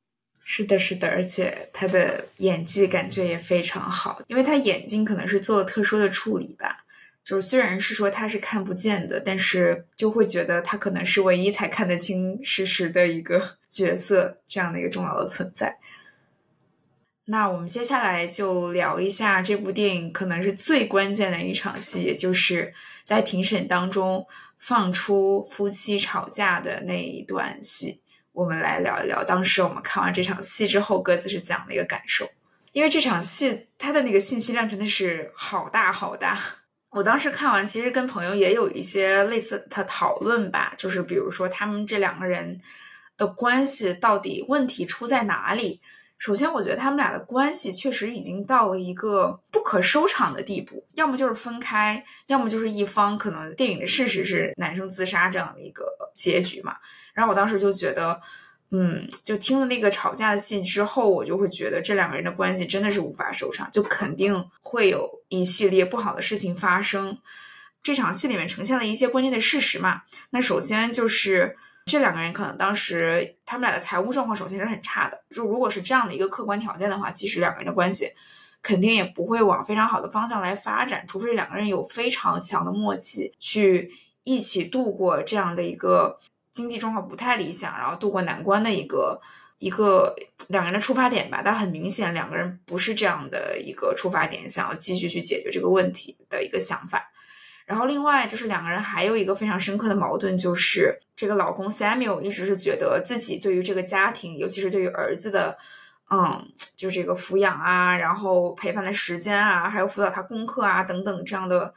Speaker 2: 是的，是的，而且他的演技感觉也非常好，因为他眼睛可能是做了特殊的处理吧。就是虽然是说他是看不见的，但是就会觉得他可能是唯一才看得清事实的一个 *laughs* 角色，这样的一个重要的存在。那我们接下来就聊一下这部电影可能是最关键的一场戏，也就是在庭审当中放出夫妻吵架的那一段戏。我们来聊一聊当时我们看完这场戏之后各自是怎样的一个感受，因为这场戏它的那个信息量真的是好大好大。我当时看完，其实跟朋友也有一些类似的讨论吧，就是比如说他们这两个人的关系到底问题出在哪里？首先，我觉得他们俩的关系确实已经到了一个不可收场的地步，要么就是分开，要么就是一方可能电影的事实是男生自杀这样的一个结局嘛。然后我当时就觉得。嗯，就听了那个吵架的戏之后，我就会觉得这两个人的关系真的是无法收场，就肯定会有一系列不好的事情发生。这场戏里面呈现了一些关键的事实嘛。那首先就是这两个人可能当时他们俩的财务状况首先是很差的。就如果是这样的一个客观条件的话，其实两个人的关系肯定也不会往非常好的方向来发展，除非两个人有非常强的默契，去一起度过这样的一个。经济状况不太理想，然后渡过难关的一个一个两个人的出发点吧。但很明显，两个人不是这样的一个出发点，想要继续去解决这个问题的一个想法。然后另外就是两个人还有一个非常深刻的矛盾，就是这个老公 Samuel 一直是觉得自己对于这个家庭，尤其是对于儿子的，嗯，就这个抚养啊，然后陪伴的时间啊，还有辅导他功课啊等等这样的。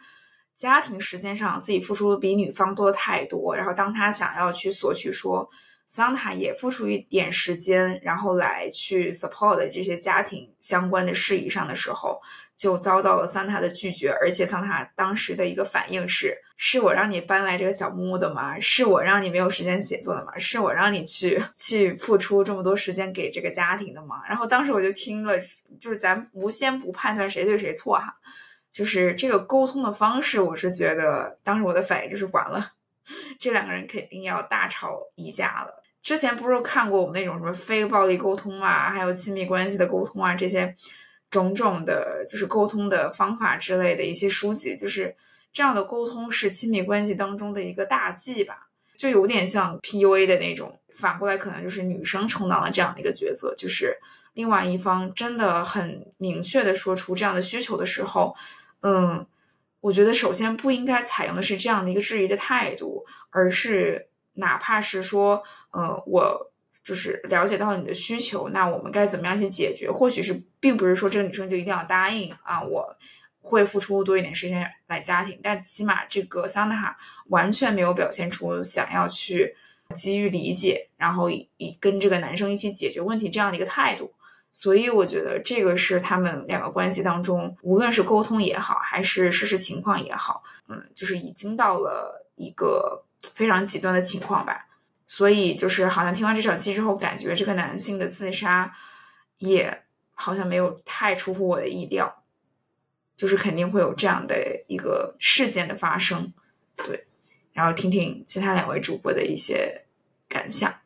Speaker 2: 家庭时间上自己付出比女方多太多，然后当他想要去索取说桑塔也付出一点时间，然后来去 support 这些家庭相关的事宜上的时候，就遭到了桑塔的拒绝，而且桑塔当时的一个反应是：是我让你搬来这个小木屋的吗？是我让你没有时间写作的吗？是我让你去 *laughs* 去付出这么多时间给这个家庭的吗？然后当时我就听了，就是咱无先不判断谁对谁错哈。就是这个沟通的方式，我是觉得当时我的反应就是完了，*laughs* 这两个人肯定要大吵一架了。之前不是看过我们那种什么非暴力沟通啊，还有亲密关系的沟通啊，这些种种的，就是沟通的方法之类的一些书籍，就是这样的沟通是亲密关系当中的一个大忌吧，就有点像 PUA 的那种。反过来，可能就是女生充当了这样的一个角色，就是另外一方真的很明确的说出这样的需求的时候。嗯，我觉得首先不应该采用的是这样的一个质疑的态度，而是哪怕是说，呃，我就是了解到你的需求，那我们该怎么样去解决？或许是并不是说这个女生就一定要答应啊，我会付出多一点时间来家庭，但起码这个桑塔完全没有表现出想要去给予理解，然后以以跟这个男生一起解决问题这样的一个态度。所以我觉得这个是他们两个关系当中，无论是沟通也好，还是事实情况也好，嗯，就是已经到了一个非常极端的情况吧。所以就是好像听完这场戏之后，感觉这个男性的自杀也好像没有太出乎我的意料，就是肯定会有这样的一个事件的发生。对，然后听听其他两位主播的一些感想。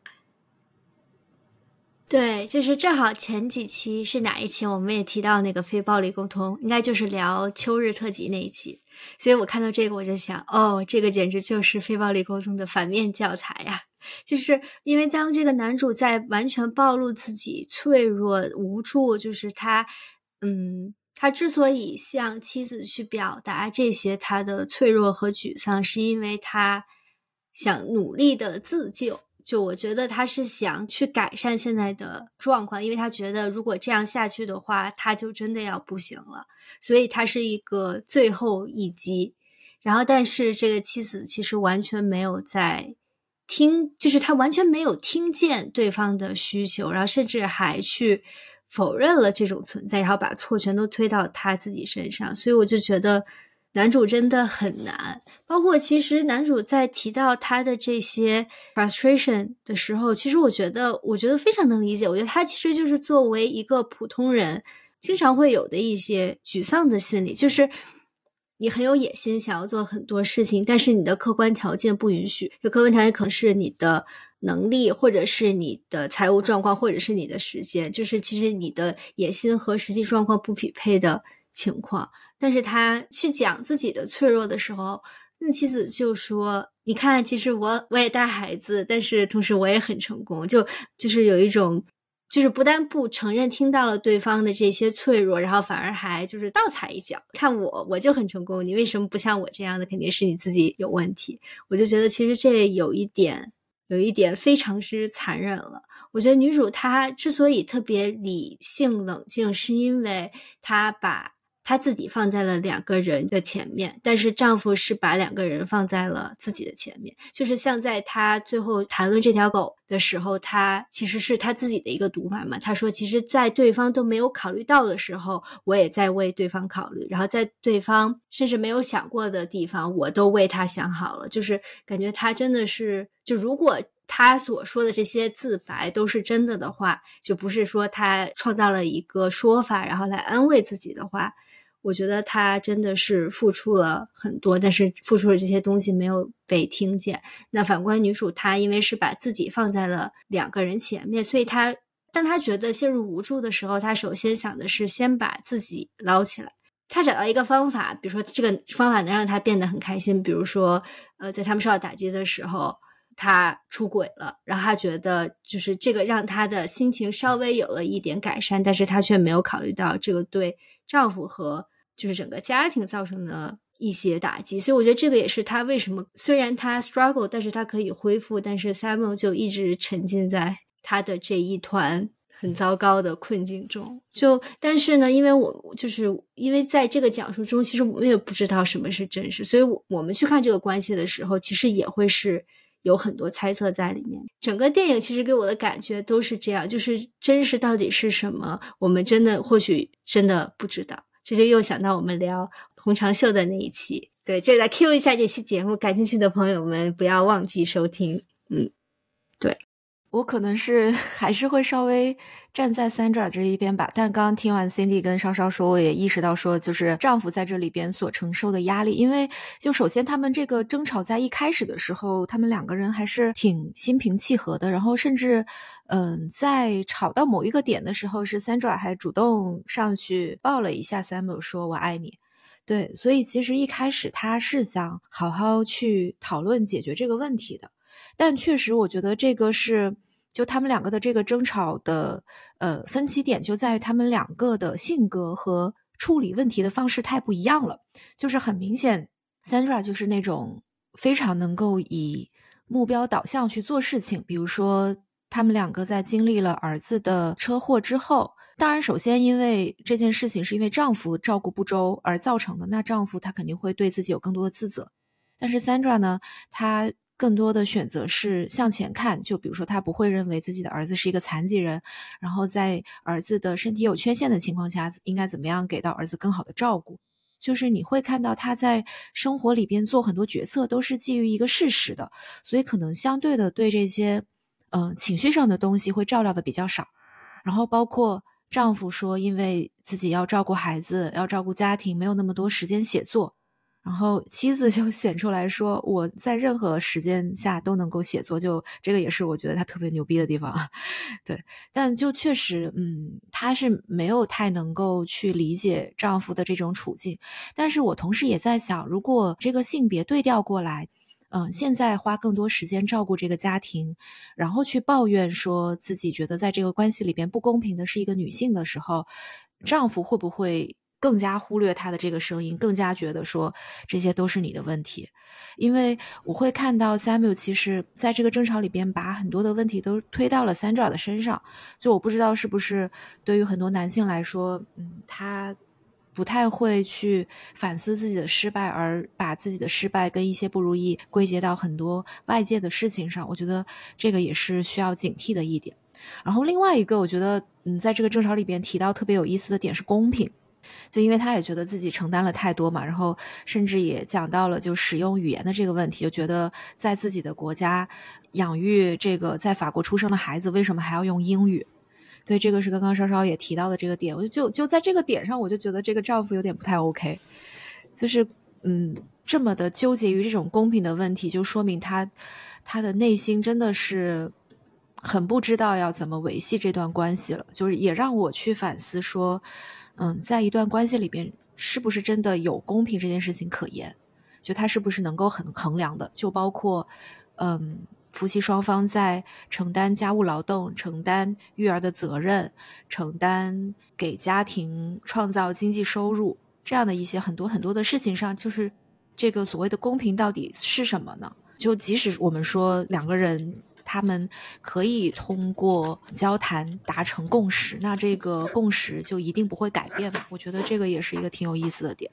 Speaker 3: 对，就是正好前几期是哪一期，我们也提到那个非暴力沟通，应该就是聊秋日特辑那一期。所以我看到这个，我就想，哦，这个简直就是非暴力沟通的反面教材呀！就是因为当这个男主在完全暴露自己脆弱无助，就是他，嗯，他之所以向妻子去表达这些他的脆弱和沮丧，是因为他想努力的自救。就我觉得他是想去改善现在的状况，因为他觉得如果这样下去的话，他就真的要不行了。所以他是一个最后一击。然后，但是这个妻子其实完全没有在听，就是他完全没有听见对方的需求，然后甚至还去否认了这种存在，然后把错全都推到他自己身上。所以我就觉得男主真的很难。包括其实男主在提到他的这些 frustration 的时候，其实我觉得，我觉得非常能理解。我觉得他其实就是作为一个普通人，经常会有的一些沮丧的心理，就是你很有野心，想要做很多事情，但是你的客观条件不允许。这客观条件可能是你的能力，或者是你的财务状况，或者是你的时间，就是其实你的野心和实际状况不匹配的情况。但是他去讲自己的脆弱的时候。那妻子就说：“你看，其实我我也带孩子，但是同时我也很成功。就就是有一种，就是不但不承认听到了对方的这些脆弱，然后反而还就是倒踩一脚。看我，我就很成功，你为什么不像我这样的？肯定是你自己有问题。我就觉得其实这有一点，有一点非常之残忍了。我觉得女主她之所以特别理性冷静，是因为她把。”她自己放在了两个人的前面，但是丈夫是把两个人放在了自己的前面。就是像在她最后谈论这条狗的时候，她其实是她自己的一个独白嘛。她说：“其实，在对方都没有考虑到的时候，我也在为对方考虑；然后在对方甚至没有想过的地方，我都为他想好了。”就是感觉她真的是，就如果她所说的这些自白都是真的的话，就不是说她创造了一个说法，然后来安慰自己的话。我觉得他真的是付出了很多，但是付出的这些东西没有被听见。那反观女主，她因为是把自己放在了两个人前面，所以她当她觉得陷入无助的时候，她首先想的是先把自己捞起来。她找到一个方法，比如说这个方法能让她变得很开心，比如说，呃，在他们受到打击的时候，她出轨了，然后她觉得就是这个让她的心情稍微有了一点改善，但是她却没有考虑到这个对丈夫和。就是整个家庭造成的一些打击，所以我觉得这个也是他为什么虽然他 struggle，但是他可以恢复，但是 Samuel 就一直沉浸在他的这一团很糟糕的困境中。就但是呢，因为我就是因为在这个讲述中，其实我们也不知道什么是真实，所以我我们去看这个关系的时候，其实也会是有很多猜测在里面。整个电影其实给我的感觉都是这样，就是真实到底是什么，我们真的或许真的不知道。这就又想到我们聊红长袖的那一期，对，这来 Q 一下这期节目，感兴趣的朋友们不要忘记收听。嗯，
Speaker 1: 我可能是 *laughs* 还是会稍微站在 Sandra 这一边吧，但刚刚听完 Cindy 跟稍稍说，我也意识到说，就是丈夫在这里边所承受的压力，因为就首先他们这个争吵在一开始的时候，他们两个人还是挺心平气和的，然后甚至。嗯，在吵到某一个点的时候，是 Sandra 还主动上去抱了一下 Samuel，说“我爱你”。对，所以其实一开始他是想好好去讨论解决这个问题的，但确实我觉得这个是就他们两个的这个争吵的呃分歧点就在于他们两个的性格和处理问题的方式太不一样了。就是很明显，Sandra 就是那种非常能够以目标导向去做事情，比如说。他们两个在经历了儿子的车祸之后，当然，首先因为这件事情是因为丈夫照顾不周而造成的，那丈夫他肯定会对自己有更多的自责。但是 Sandra 呢，她更多的选择是向前看，就比如说她不会认为自己的儿子是一个残疾人，然后在儿子的身体有缺陷的情况下，应该怎么样给到儿子更好的照顾。就是你会看到他在生活里边做很多决策都是基于一个事实的，所以可能相对的对这些。嗯，情绪上的东西会照料的比较少，然后包括丈夫说，因为自己要照顾孩子，要照顾家庭，没有那么多时间写作，然后妻子就 *laughs* 显出来说，我在任何时间下都能够写作，就这个也是我觉得他特别牛逼的地方，*laughs* 对，但就确实，嗯，她是没有太能够去理解丈夫的这种处境，但是我同时也在想，如果这个性别对调过来。嗯，现在花更多时间照顾这个家庭，然后去抱怨说自己觉得在这个关系里边不公平的是一个女性的时候，丈夫会不会更加忽略他的这个声音，更加觉得说这些都是你的问题？因为我会看到 Samuel 其实在这个争吵里边把很多的问题都推到了 Sandra 的身上，就我不知道是不是对于很多男性来说，嗯，他。不太会去反思自己的失败，而把自己的失败跟一些不如意归结到很多外界的事情上。我觉得这个也是需要警惕的一点。然后另外一个，我觉得嗯，在这个争吵里边提到特别有意思的点是公平，就因为他也觉得自己承担了太多嘛，然后甚至也讲到了就使用语言的这个问题，就觉得在自己的国家养育这个在法国出生的孩子，为什么还要用英语？对，这个是刚刚稍稍也提到的这个点，我就就就在这个点上，我就觉得这个丈夫有点不太 OK，就是嗯，这么的纠结于这种公平的问题，就说明他他的内心真的是很不知道要怎么维系这段关系了，就是也让我去反思说，嗯，在一段关系里边，是不是真的有公平这件事情可言？就他是不是能够很衡量的？就包括嗯。夫妻双方在承担家务劳动、承担育儿的责任、承担给家庭创造经济收入这样的一些很多很多的事情上，就是这个所谓的公平到底是什么呢？就即使我们说两个人他们可以通过交谈达成共识，那这个共识就一定不会改变吗？我觉得这个也是一个挺有意思的点。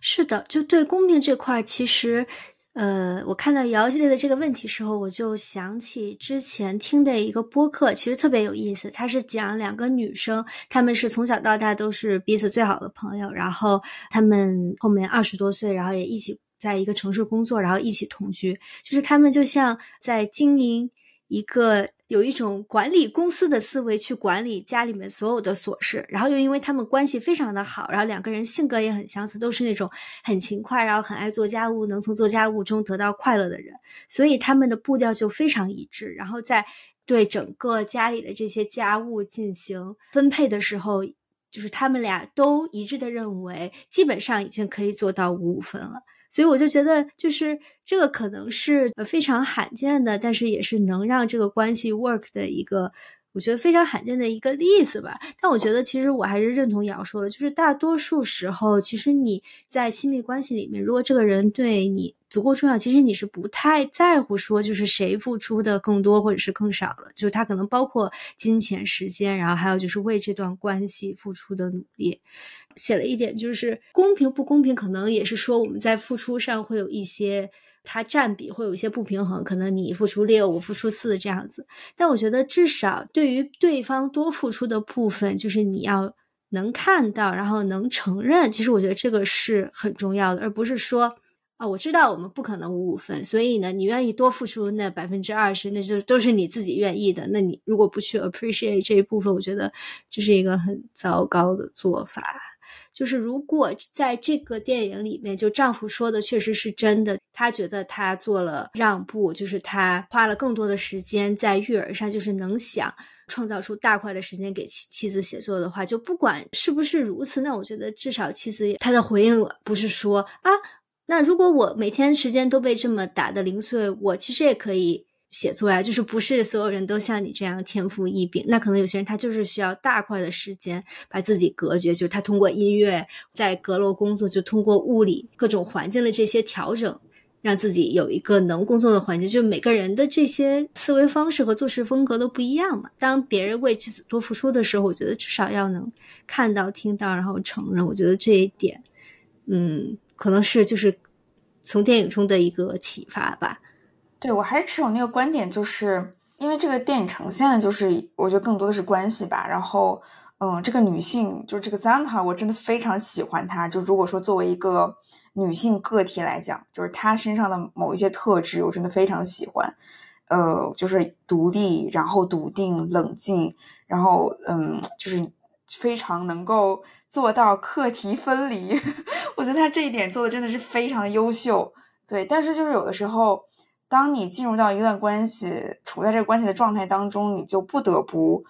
Speaker 3: 是的，就对公平这块，其实。呃，我看到姚系列的这个问题时候，我就想起之前听的一个播客，其实特别有意思。他是讲两个女生，她们是从小到大都是彼此最好的朋友，然后她们后面二十多岁，然后也一起在一个城市工作，然后一起同居，就是他们就像在经营一个。有一种管理公司的思维去管理家里面所有的琐事，然后又因为他们关系非常的好，然后两个人性格也很相似，都是那种很勤快，然后很爱做家务，能从做家务中得到快乐的人，所以他们的步调就非常一致。然后在对整个家里的这些家务进行分配的时候，就是他们俩都一致的认为，基本上已经可以做到五五分了。所以我就觉得，就是这个可能是非常罕见的，但是也是能让这个关系 work 的一个，我觉得非常罕见的一个例子吧。但我觉得，其实我还是认同瑶说的，就是大多数时候，其实你在亲密关系里面，如果这个人对你足够重要，其实你是不太在乎说就是谁付出的更多或者是更少了，就是他可能包括金钱、时间，然后还有就是为这段关系付出的努力。写了一点，就是公平不公平，可能也是说我们在付出上会有一些，它占比会有一些不平衡，可能你付出六，我付出四这样子。但我觉得至少对于对方多付出的部分，就是你要能看到，然后能承认。其实我觉得这个是很重要的，而不是说啊，我知道我们不可能五五分，所以呢，你愿意多付出那百分之二十，那就都是你自己愿意的。那你如果不去 appreciate 这一部分，我觉得这是一个很糟糕的做法。就是如果在这个电影里面，就丈夫说的确实是真的，他觉得他做了让步，就是他花了更多的时间在育儿上，就是能想创造出大块的时间给妻妻子写作的话，就不管是不是如此，那我觉得至少妻子她的回应不是说啊，那如果我每天时间都被这么打的零碎，我其实也可以。写作呀，就是不是所有人都像你这样天赋异禀，那可能有些人他就是需要大块的时间把自己隔绝，就是他通过音乐在阁楼工作，就通过物理各种环境的这些调整，让自己有一个能工作的环境。就每个人的这些思维方式和做事风格都不一样嘛。当别人为妻子多付出的时候，我觉得至少要能看到、听到，然后承认。我觉得这一点，嗯，可能是就是从电影中的一个启发吧。
Speaker 2: 对我还是持有那个观点，就是因为这个电影呈现的，就是我觉得更多的是关系吧。然后，嗯，这个女性就是这个 Zanta，我真的非常喜欢她。就如果说作为一个女性个体来讲，就是她身上的某一些特质，我真的非常喜欢。呃，就是独立，然后笃定、冷静，然后嗯，就是非常能够做到课题分离。*laughs* 我觉得她这一点做的真的是非常优秀。对，但是就是有的时候。当你进入到一段关系，处在这个关系的状态当中，你就不得不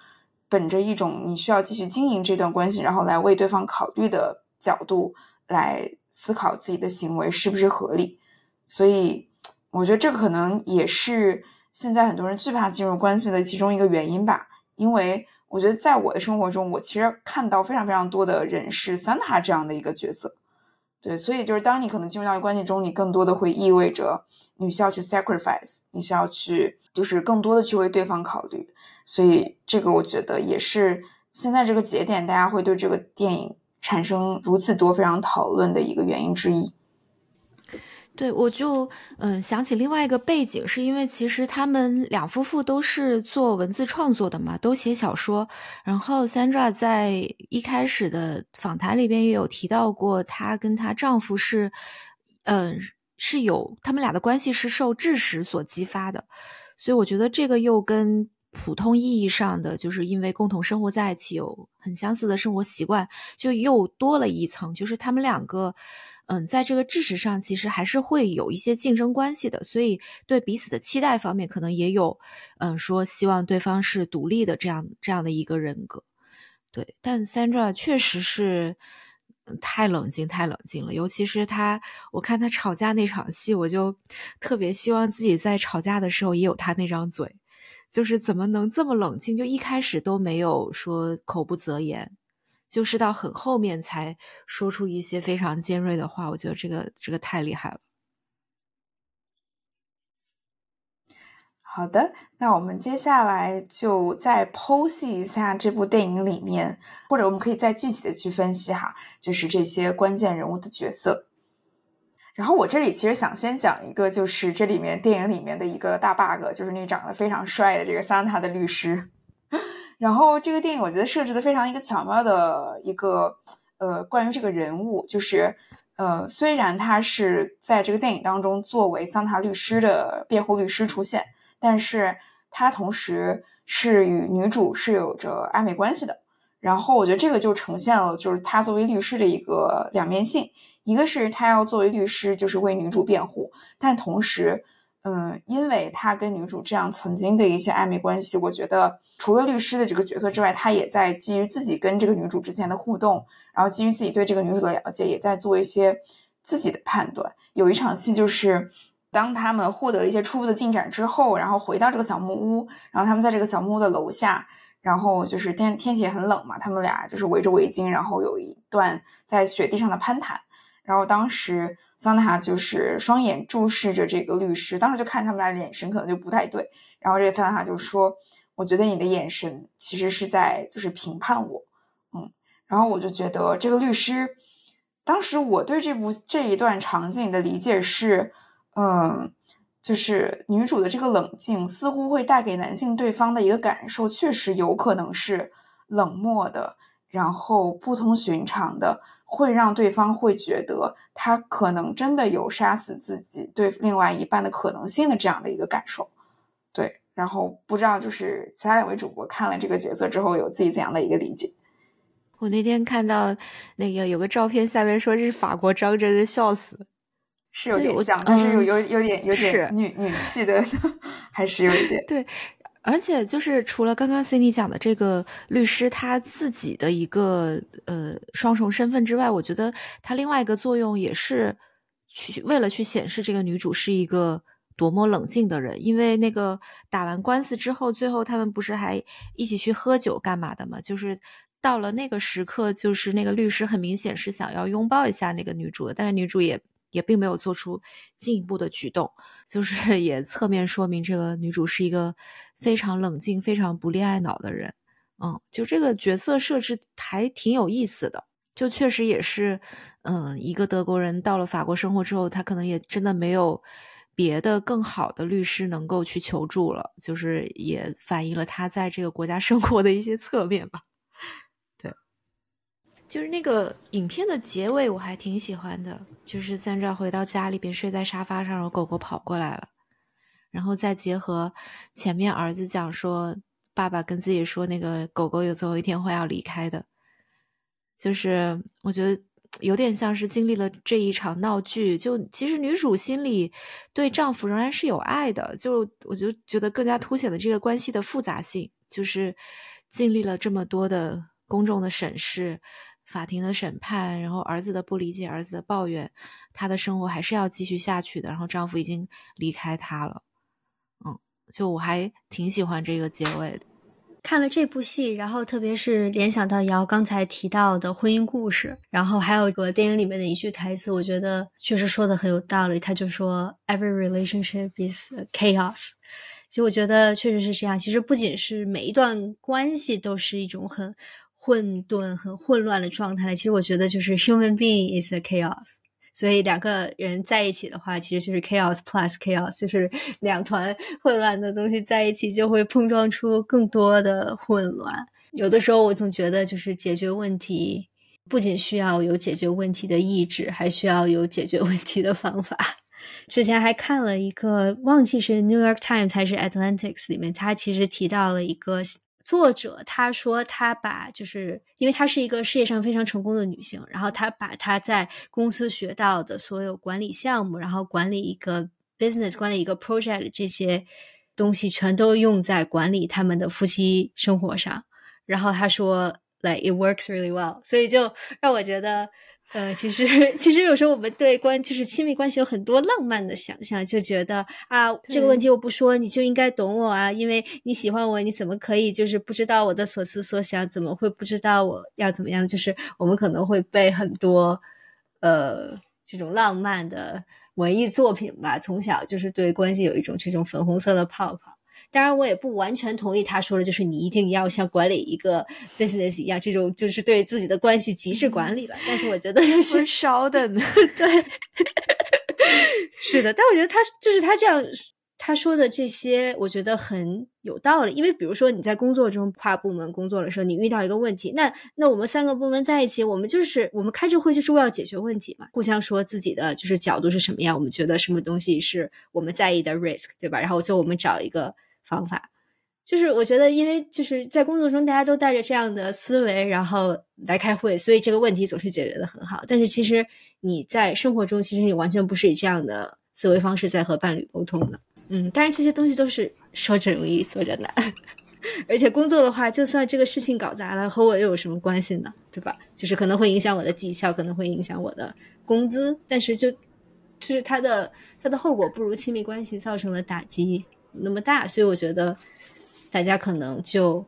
Speaker 2: 本着一种你需要继续经营这段关系，然后来为对方考虑的角度来思考自己的行为是不是合理。所以，我觉得这可能也是现在很多人惧怕进入关系的其中一个原因吧。因为我觉得在我的生活中，我其实看到非常非常多的人是三塔这样的一个角色。对，所以就是当你可能进入到一个关系中，你更多的会意味着你需要去 sacrifice，你需要去就是更多的去为对方考虑。所以这个我觉得也是现在这个节点，大家会对这个电影产生如此多非常讨论的一个原因之一。
Speaker 1: 对，我就嗯想起另外一个背景，是因为其实他们两夫妇都是做文字创作的嘛，都写小说。然后 Sandra 在一开始的访谈里边也有提到过，她跟她丈夫是，嗯，是有他们俩的关系是受知识所激发的。所以我觉得这个又跟普通意义上的就是因为共同生活在一起，有很相似的生活习惯，就又多了一层，就是他们两个。嗯，在这个知识上，其实还是会有一些竞争关系的，所以对彼此的期待方面，可能也有，嗯，说希望对方是独立的这样这样的一个人格，对。但 Sandra 确实是太冷静，太冷静了，尤其是他，我看他吵架那场戏，我就特别希望自己在吵架的时候也有他那张嘴，就是怎么能这么冷静，就一开始都没有说口不择言。就是到很后面才说出一些非常尖锐的话，我觉得这个这个太厉害了。
Speaker 2: 好的，那我们接下来就再剖析一下这部电影里面，或者我们可以再具体的去分析哈，就是这些关键人物的角色。然后我这里其实想先讲一个，就是这里面电影里面的一个大 bug，就是那长得非常帅的这个桑塔的律师。然后这个电影我觉得设置的非常一个巧妙的一个呃，关于这个人物，就是呃，虽然他是在这个电影当中作为桑塔律师的辩护律师出现，但是他同时是与女主是有着暧昧关系的。然后我觉得这个就呈现了就是他作为律师的一个两面性，一个是他要作为律师就是为女主辩护，但同时。嗯，因为他跟女主这样曾经的一些暧昧关系，我觉得除了律师的这个角色之外，他也在基于自己跟这个女主之间的互动，然后基于自己对这个女主的了解，也在做一些自己的判断。有一场戏就是，当他们获得了一些初步的进展之后，然后回到这个小木屋，然后他们在这个小木屋的楼下，然后就是天天气也很冷嘛，他们俩就是围着围巾，然后有一段在雪地上的攀谈。然后当时桑塔就是双眼注视着这个律师，当时就看他们俩的眼神可能就不太对。然后这个桑塔就说：“我觉得你的眼神其实是在就是评判我。”嗯，然后我就觉得这个律师，当时我对这部这一段场景的理解是，嗯，就是女主的这个冷静似乎会带给男性对方的一个感受，确实有可能是冷漠的，然后不同寻常的。会让对方会觉得他可能真的有杀死自己对另外一半的可能性的这样的一个感受，对。然后不知道就是其他两位主播看了这个角色之后有自己怎样的一个理解？
Speaker 1: 我那天看到那个有个照片，下面说是法国张真，笑死，
Speaker 2: 是有点像，但是有有有点有点女女气的，*laughs* 还是有一点
Speaker 1: 对。而且就是除了刚刚 Cindy 讲的这个律师他自己的一个呃双重身份之外，我觉得他另外一个作用也是去为了去显示这个女主是一个多么冷静的人。因为那个打完官司之后，最后他们不是还一起去喝酒干嘛的嘛？就是到了那个时刻，就是那个律师很明显是想要拥抱一下那个女主的，但是女主也也并没有做出进一步的举动，就是 *laughs* 也侧面说明这个女主是一个。非常冷静、非常不恋爱脑的人，嗯，就这个角色设置还挺有意思的。就确实也是，嗯，一个德国人到了法国生活之后，他可能也真的没有别的更好的律师能够去求助了。就是也反映了他在这个国家生活的一些侧面吧。对，就是那个影片的结尾我还挺喜欢的，就是三照回到家里边睡在沙发上，然后狗狗跑过来了。然后再结合前面儿子讲说，爸爸跟自己说那个狗狗有总有一天会要离开的，就是我觉得有点像是经历了这一场闹剧。就其实女主心里对丈夫仍然是有爱的，就我就觉得更加凸显了这个关系的复杂性。就是经历了这么多的公众的审视、法庭的审判，然后儿子的不理解、儿子的抱怨，她的生活还是要继续下去的。然后丈夫已经离开她了。就我还挺喜欢这个结尾的。
Speaker 3: 看了这部戏，然后特别是联想到瑶刚才提到的婚姻故事，然后还有个电影里面的一句台词，我觉得确实说的很有道理。他就说：“Every relationship is chaos。*laughs* ”其实我觉得确实是这样。其实不仅是每一段关系都是一种很。混沌、很混乱的状态里，其实我觉得就是 human being is a chaos。所以两个人在一起的话，其实就是 chaos plus chaos，就是两团混乱的东西在一起，就会碰撞出更多的混乱。有的时候我总觉得，就是解决问题不仅需要有解决问题的意志，还需要有解决问题的方法。之前还看了一个，忘记是 New York Times 还是 Atlantic 里面，他其实提到了一个。作者他说，他把就是因为她是一个事业上非常成功的女性，然后她把她在公司学到的所有管理项目，然后管理一个 business，管理一个 project 这些东西，全都用在管理他们的夫妻生活上。然后他说，like it works really well，所以就让我觉得。呃，其实 *laughs* 其实有时候我们对关就是亲密关系有很多浪漫的想象，就觉得啊这个问题我不说你就应该懂我啊，因为你喜欢我，你怎么可以就是不知道我的所思所想？怎么会不知道我要怎么样？就是我们可能会被很多呃这种浪漫的文艺作品吧，从小就是对关系有一种这种粉红色的泡泡。当然，我也不完全同意他说的，就是你一定要像管理一个 business 一样，这种就是对自己的关系极致管理吧。但是我觉得是
Speaker 1: 稍等，
Speaker 3: 对，是的。但我觉得他就是他这样他说的这些，我觉得很有道理。因为比如说你在工作中跨部门工作的时候，你遇到一个问题，那那我们三个部门在一起，我们就是我们开这会就是为了解决问题嘛，互相说自己的就是角度是什么样，我们觉得什么东西是我们在意的 risk，对吧？然后就我们找一个。方法就是我觉得，因为就是在工作中大家都带着这样的思维，然后来开会，所以这个问题总是解决的很好。但是其实你在生活中，其实你完全不是以这样的思维方式在和伴侣沟通的。嗯，当然这些东西都是说着容易做着难，*laughs* 而且工作的话，就算这个事情搞砸了，和我又有什么关系呢？对吧？就是可能会影响我的绩效，可能会影响我的工资，但是就就是它的它的后果不如亲密关系造成了打击。那么大，所以我觉得大家可能就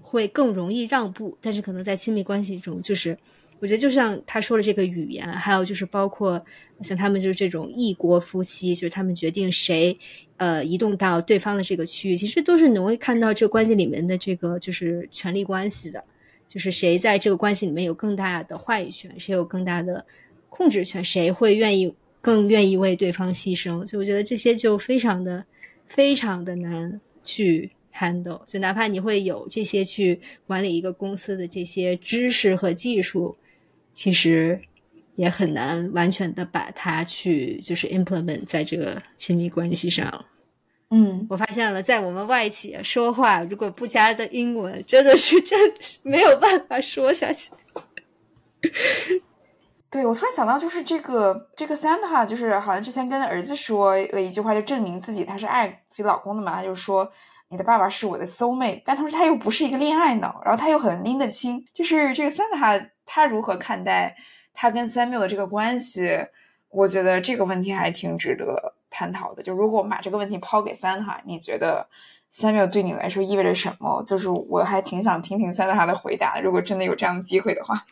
Speaker 3: 会更容易让步。但是可能在亲密关系中，就是我觉得就像他说的这个语言，还有就是包括像他们就是这种异国夫妻，就是他们决定谁呃移动到对方的这个区域，其实都是能够看到这个关系里面的这个就是权力关系的，就是谁在这个关系里面有更大的话语权，谁有更大的控制权，谁会愿意更愿意为对方牺牲。所以我觉得这些就非常的。非常的难去 handle，就哪怕你会有这些去管理一个公司的这些知识和技术，其实也很难完全的把它去就是 implement 在这个亲密关系上。
Speaker 2: 嗯，
Speaker 3: 我发现了，在我们外企说话如果不加的英文，真的是真没有办法说下去。
Speaker 2: 对，我突然想到，就是这个这个 Santa，就是好像之前跟儿子说了一句话，就证明自己他是爱自己老公的嘛。他就说：“你的爸爸是我的 soul mate。”但同时他又不是一个恋爱脑，然后他又很拎得清。就是这个 Santa，他如何看待他跟 Samuel 的这个关系？我觉得这个问题还挺值得探讨的。就如果我们把这个问题抛给 Santa，你觉得 Samuel 对你来说意味着什么？就是我还挺想听听 Santa 的回答。如果真的有这样的机会的话。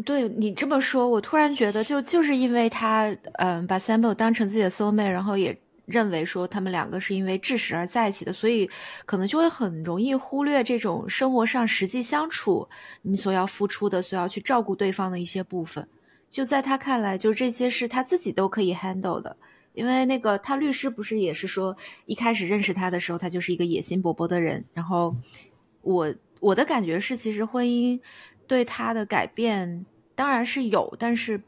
Speaker 1: 对你这么说，我突然觉得，就就是因为他，嗯，把 Samuel 当成自己的 soul mate，然后也认为说他们两个是因为智识而在一起的，所以可能就会很容易忽略这种生活上实际相处你所要付出的、所要去照顾对方的一些部分。就在他看来，就这些是他自己都可以 handle 的。因为那个他律师不是也是说，一开始认识他的时候，他就是一个野心勃勃的人。然后我我的感觉是，其实婚姻。对他的改变当然是有，但是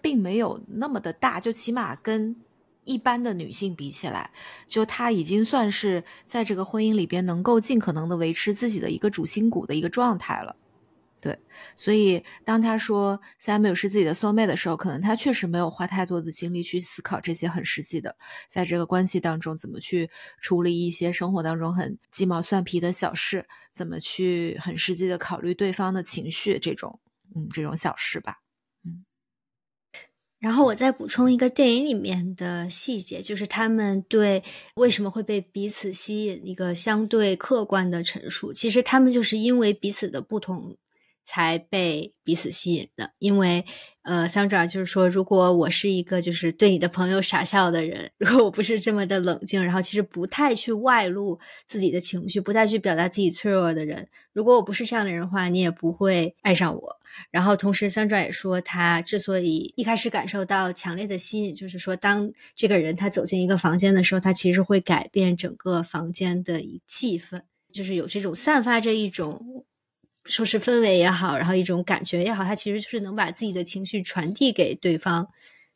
Speaker 1: 并没有那么的大。就起码跟一般的女性比起来，就她已经算是在这个婚姻里边能够尽可能的维持自己的一个主心骨的一个状态了。对，所以当他说 Samuel 是自己的 soul mate 的时候，可能他确实没有花太多的精力去思考这些很实际的，在这个关系当中怎么去处理一些生活当中很鸡毛蒜皮的小事，怎么去很实际的考虑对方的情绪这种，嗯，这种小事吧。嗯。
Speaker 3: 然后我再补充一个电影里面的细节，就是他们对为什么会被彼此吸引一个相对客观的陈述，其实他们就是因为彼此的不同。才被彼此吸引的。因为呃，桑爪就是说，如果我是一个就是对你的朋友傻笑的人，如果我不是这么的冷静，然后其实不太去外露自己的情绪，不太去表达自己脆弱的人，如果我不是这样的人的话，你也不会爱上我。然后同时，桑爪也说，他之所以一开始感受到强烈的吸引，就是说，当这个人他走进一个房间的时候，他其实会改变整个房间的一气氛，就是有这种散发着一种。说是氛围也好，然后一种感觉也好，他其实就是能把自己的情绪传递给对方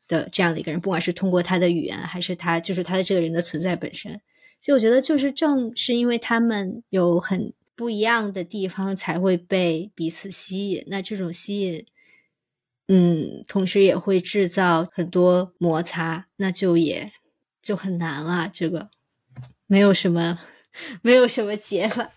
Speaker 3: 的这样的一个人，不管是通过他的语言，还是他就是他的这个人的存在本身。所以我觉得，就是正是因为他们有很不一样的地方，才会被彼此吸引。那这种吸引，嗯，同时也会制造很多摩擦，那就也就很难了。这个没有什么，没有什么解法。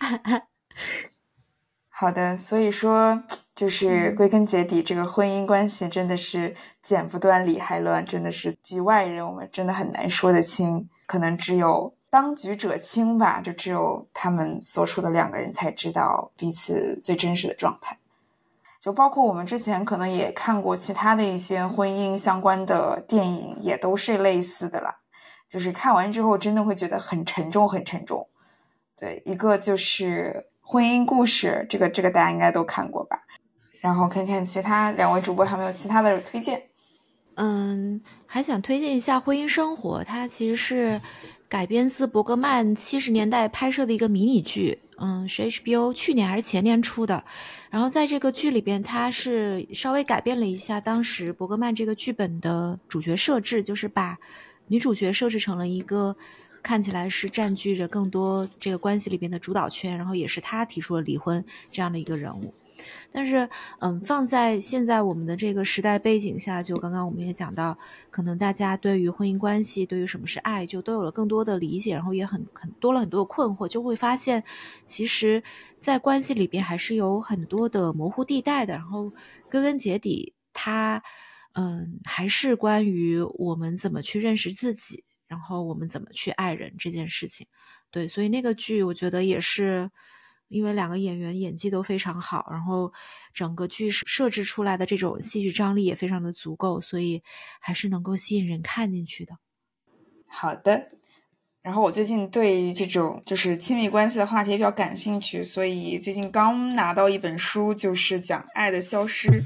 Speaker 2: 好的，所以说就是归根结底，这个婚姻关系真的是剪不断理还乱，真的是局外人我们真的很难说得清，可能只有当局者清吧，就只有他们所处的两个人才知道彼此最真实的状态。就包括我们之前可能也看过其他的一些婚姻相关的电影，也都是类似的啦。就是看完之后真的会觉得很沉重，很沉重。对，一个就是。婚姻故事，这个这个大家应该都看过吧？然后看看其他两位主播有没有其他的推荐。
Speaker 1: 嗯，还想推荐一下《婚姻生活》，它其实是改编自伯格曼七十年代拍摄的一个迷你剧。嗯，是 HBO 去年还是前年出的。然后在这个剧里边，它是稍微改变了一下当时伯格曼这个剧本的主角设置，就是把女主角设置成了一个。看起来是占据着更多这个关系里边的主导权，然后也是他提出了离婚这样的一个人物。但是，嗯，放在现在我们的这个时代背景下，就刚刚我们也讲到，可能大家对于婚姻关系，对于什么是爱，就都有了更多的理解，然后也很很多了很多的困惑，就会发现，其实，在关系里边还是有很多的模糊地带的。然后，归根结底，它，嗯，还是关于我们怎么去认识自己。然后我们怎么去爱人这件事情，对，所以那个剧我觉得也是，因为两个演员演技都非常好，然后整个剧设置出来的这种戏剧张力也非常的足够，所以还是能够吸引人看进去的。
Speaker 2: 好的，然后我最近对于这种就是亲密关系的话题也比较感兴趣，所以最近刚拿到一本书，就是讲爱的消失。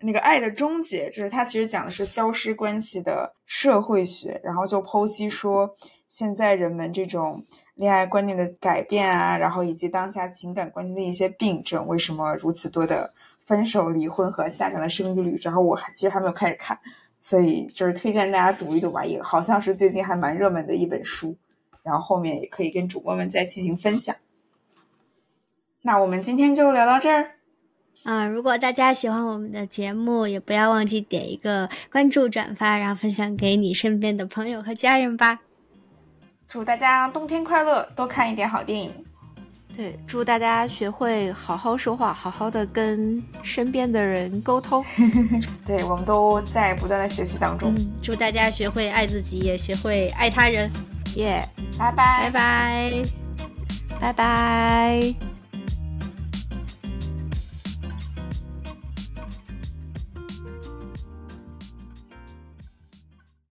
Speaker 2: 那个爱的终结，就是它其实讲的是消失关系的社会学，然后就剖析说现在人们这种恋爱观念的改变啊，然后以及当下情感关系的一些病症，为什么如此多的分手、离婚和下降的生育率？然后我还其实还没有开始看，所以就是推荐大家读一读吧，也好像是最近还蛮热门的一本书，然后后面也可以跟主播们再进行分享。那我们今天就聊到这儿。
Speaker 3: 嗯，如果大家喜欢我们的节目，也不要忘记点一个关注、转发，然后分享给你身边的朋友和家人吧。
Speaker 2: 祝大家冬天快乐，多看一点好电影。
Speaker 1: 对，祝大家学会好好说话，好好的跟身边的人沟通。*laughs*
Speaker 2: 对，我们都在不断的学习当中。
Speaker 3: 祝大家学会爱自己，也学会爱他人。
Speaker 1: 耶，
Speaker 2: 拜拜，
Speaker 3: 拜拜，
Speaker 1: 拜拜。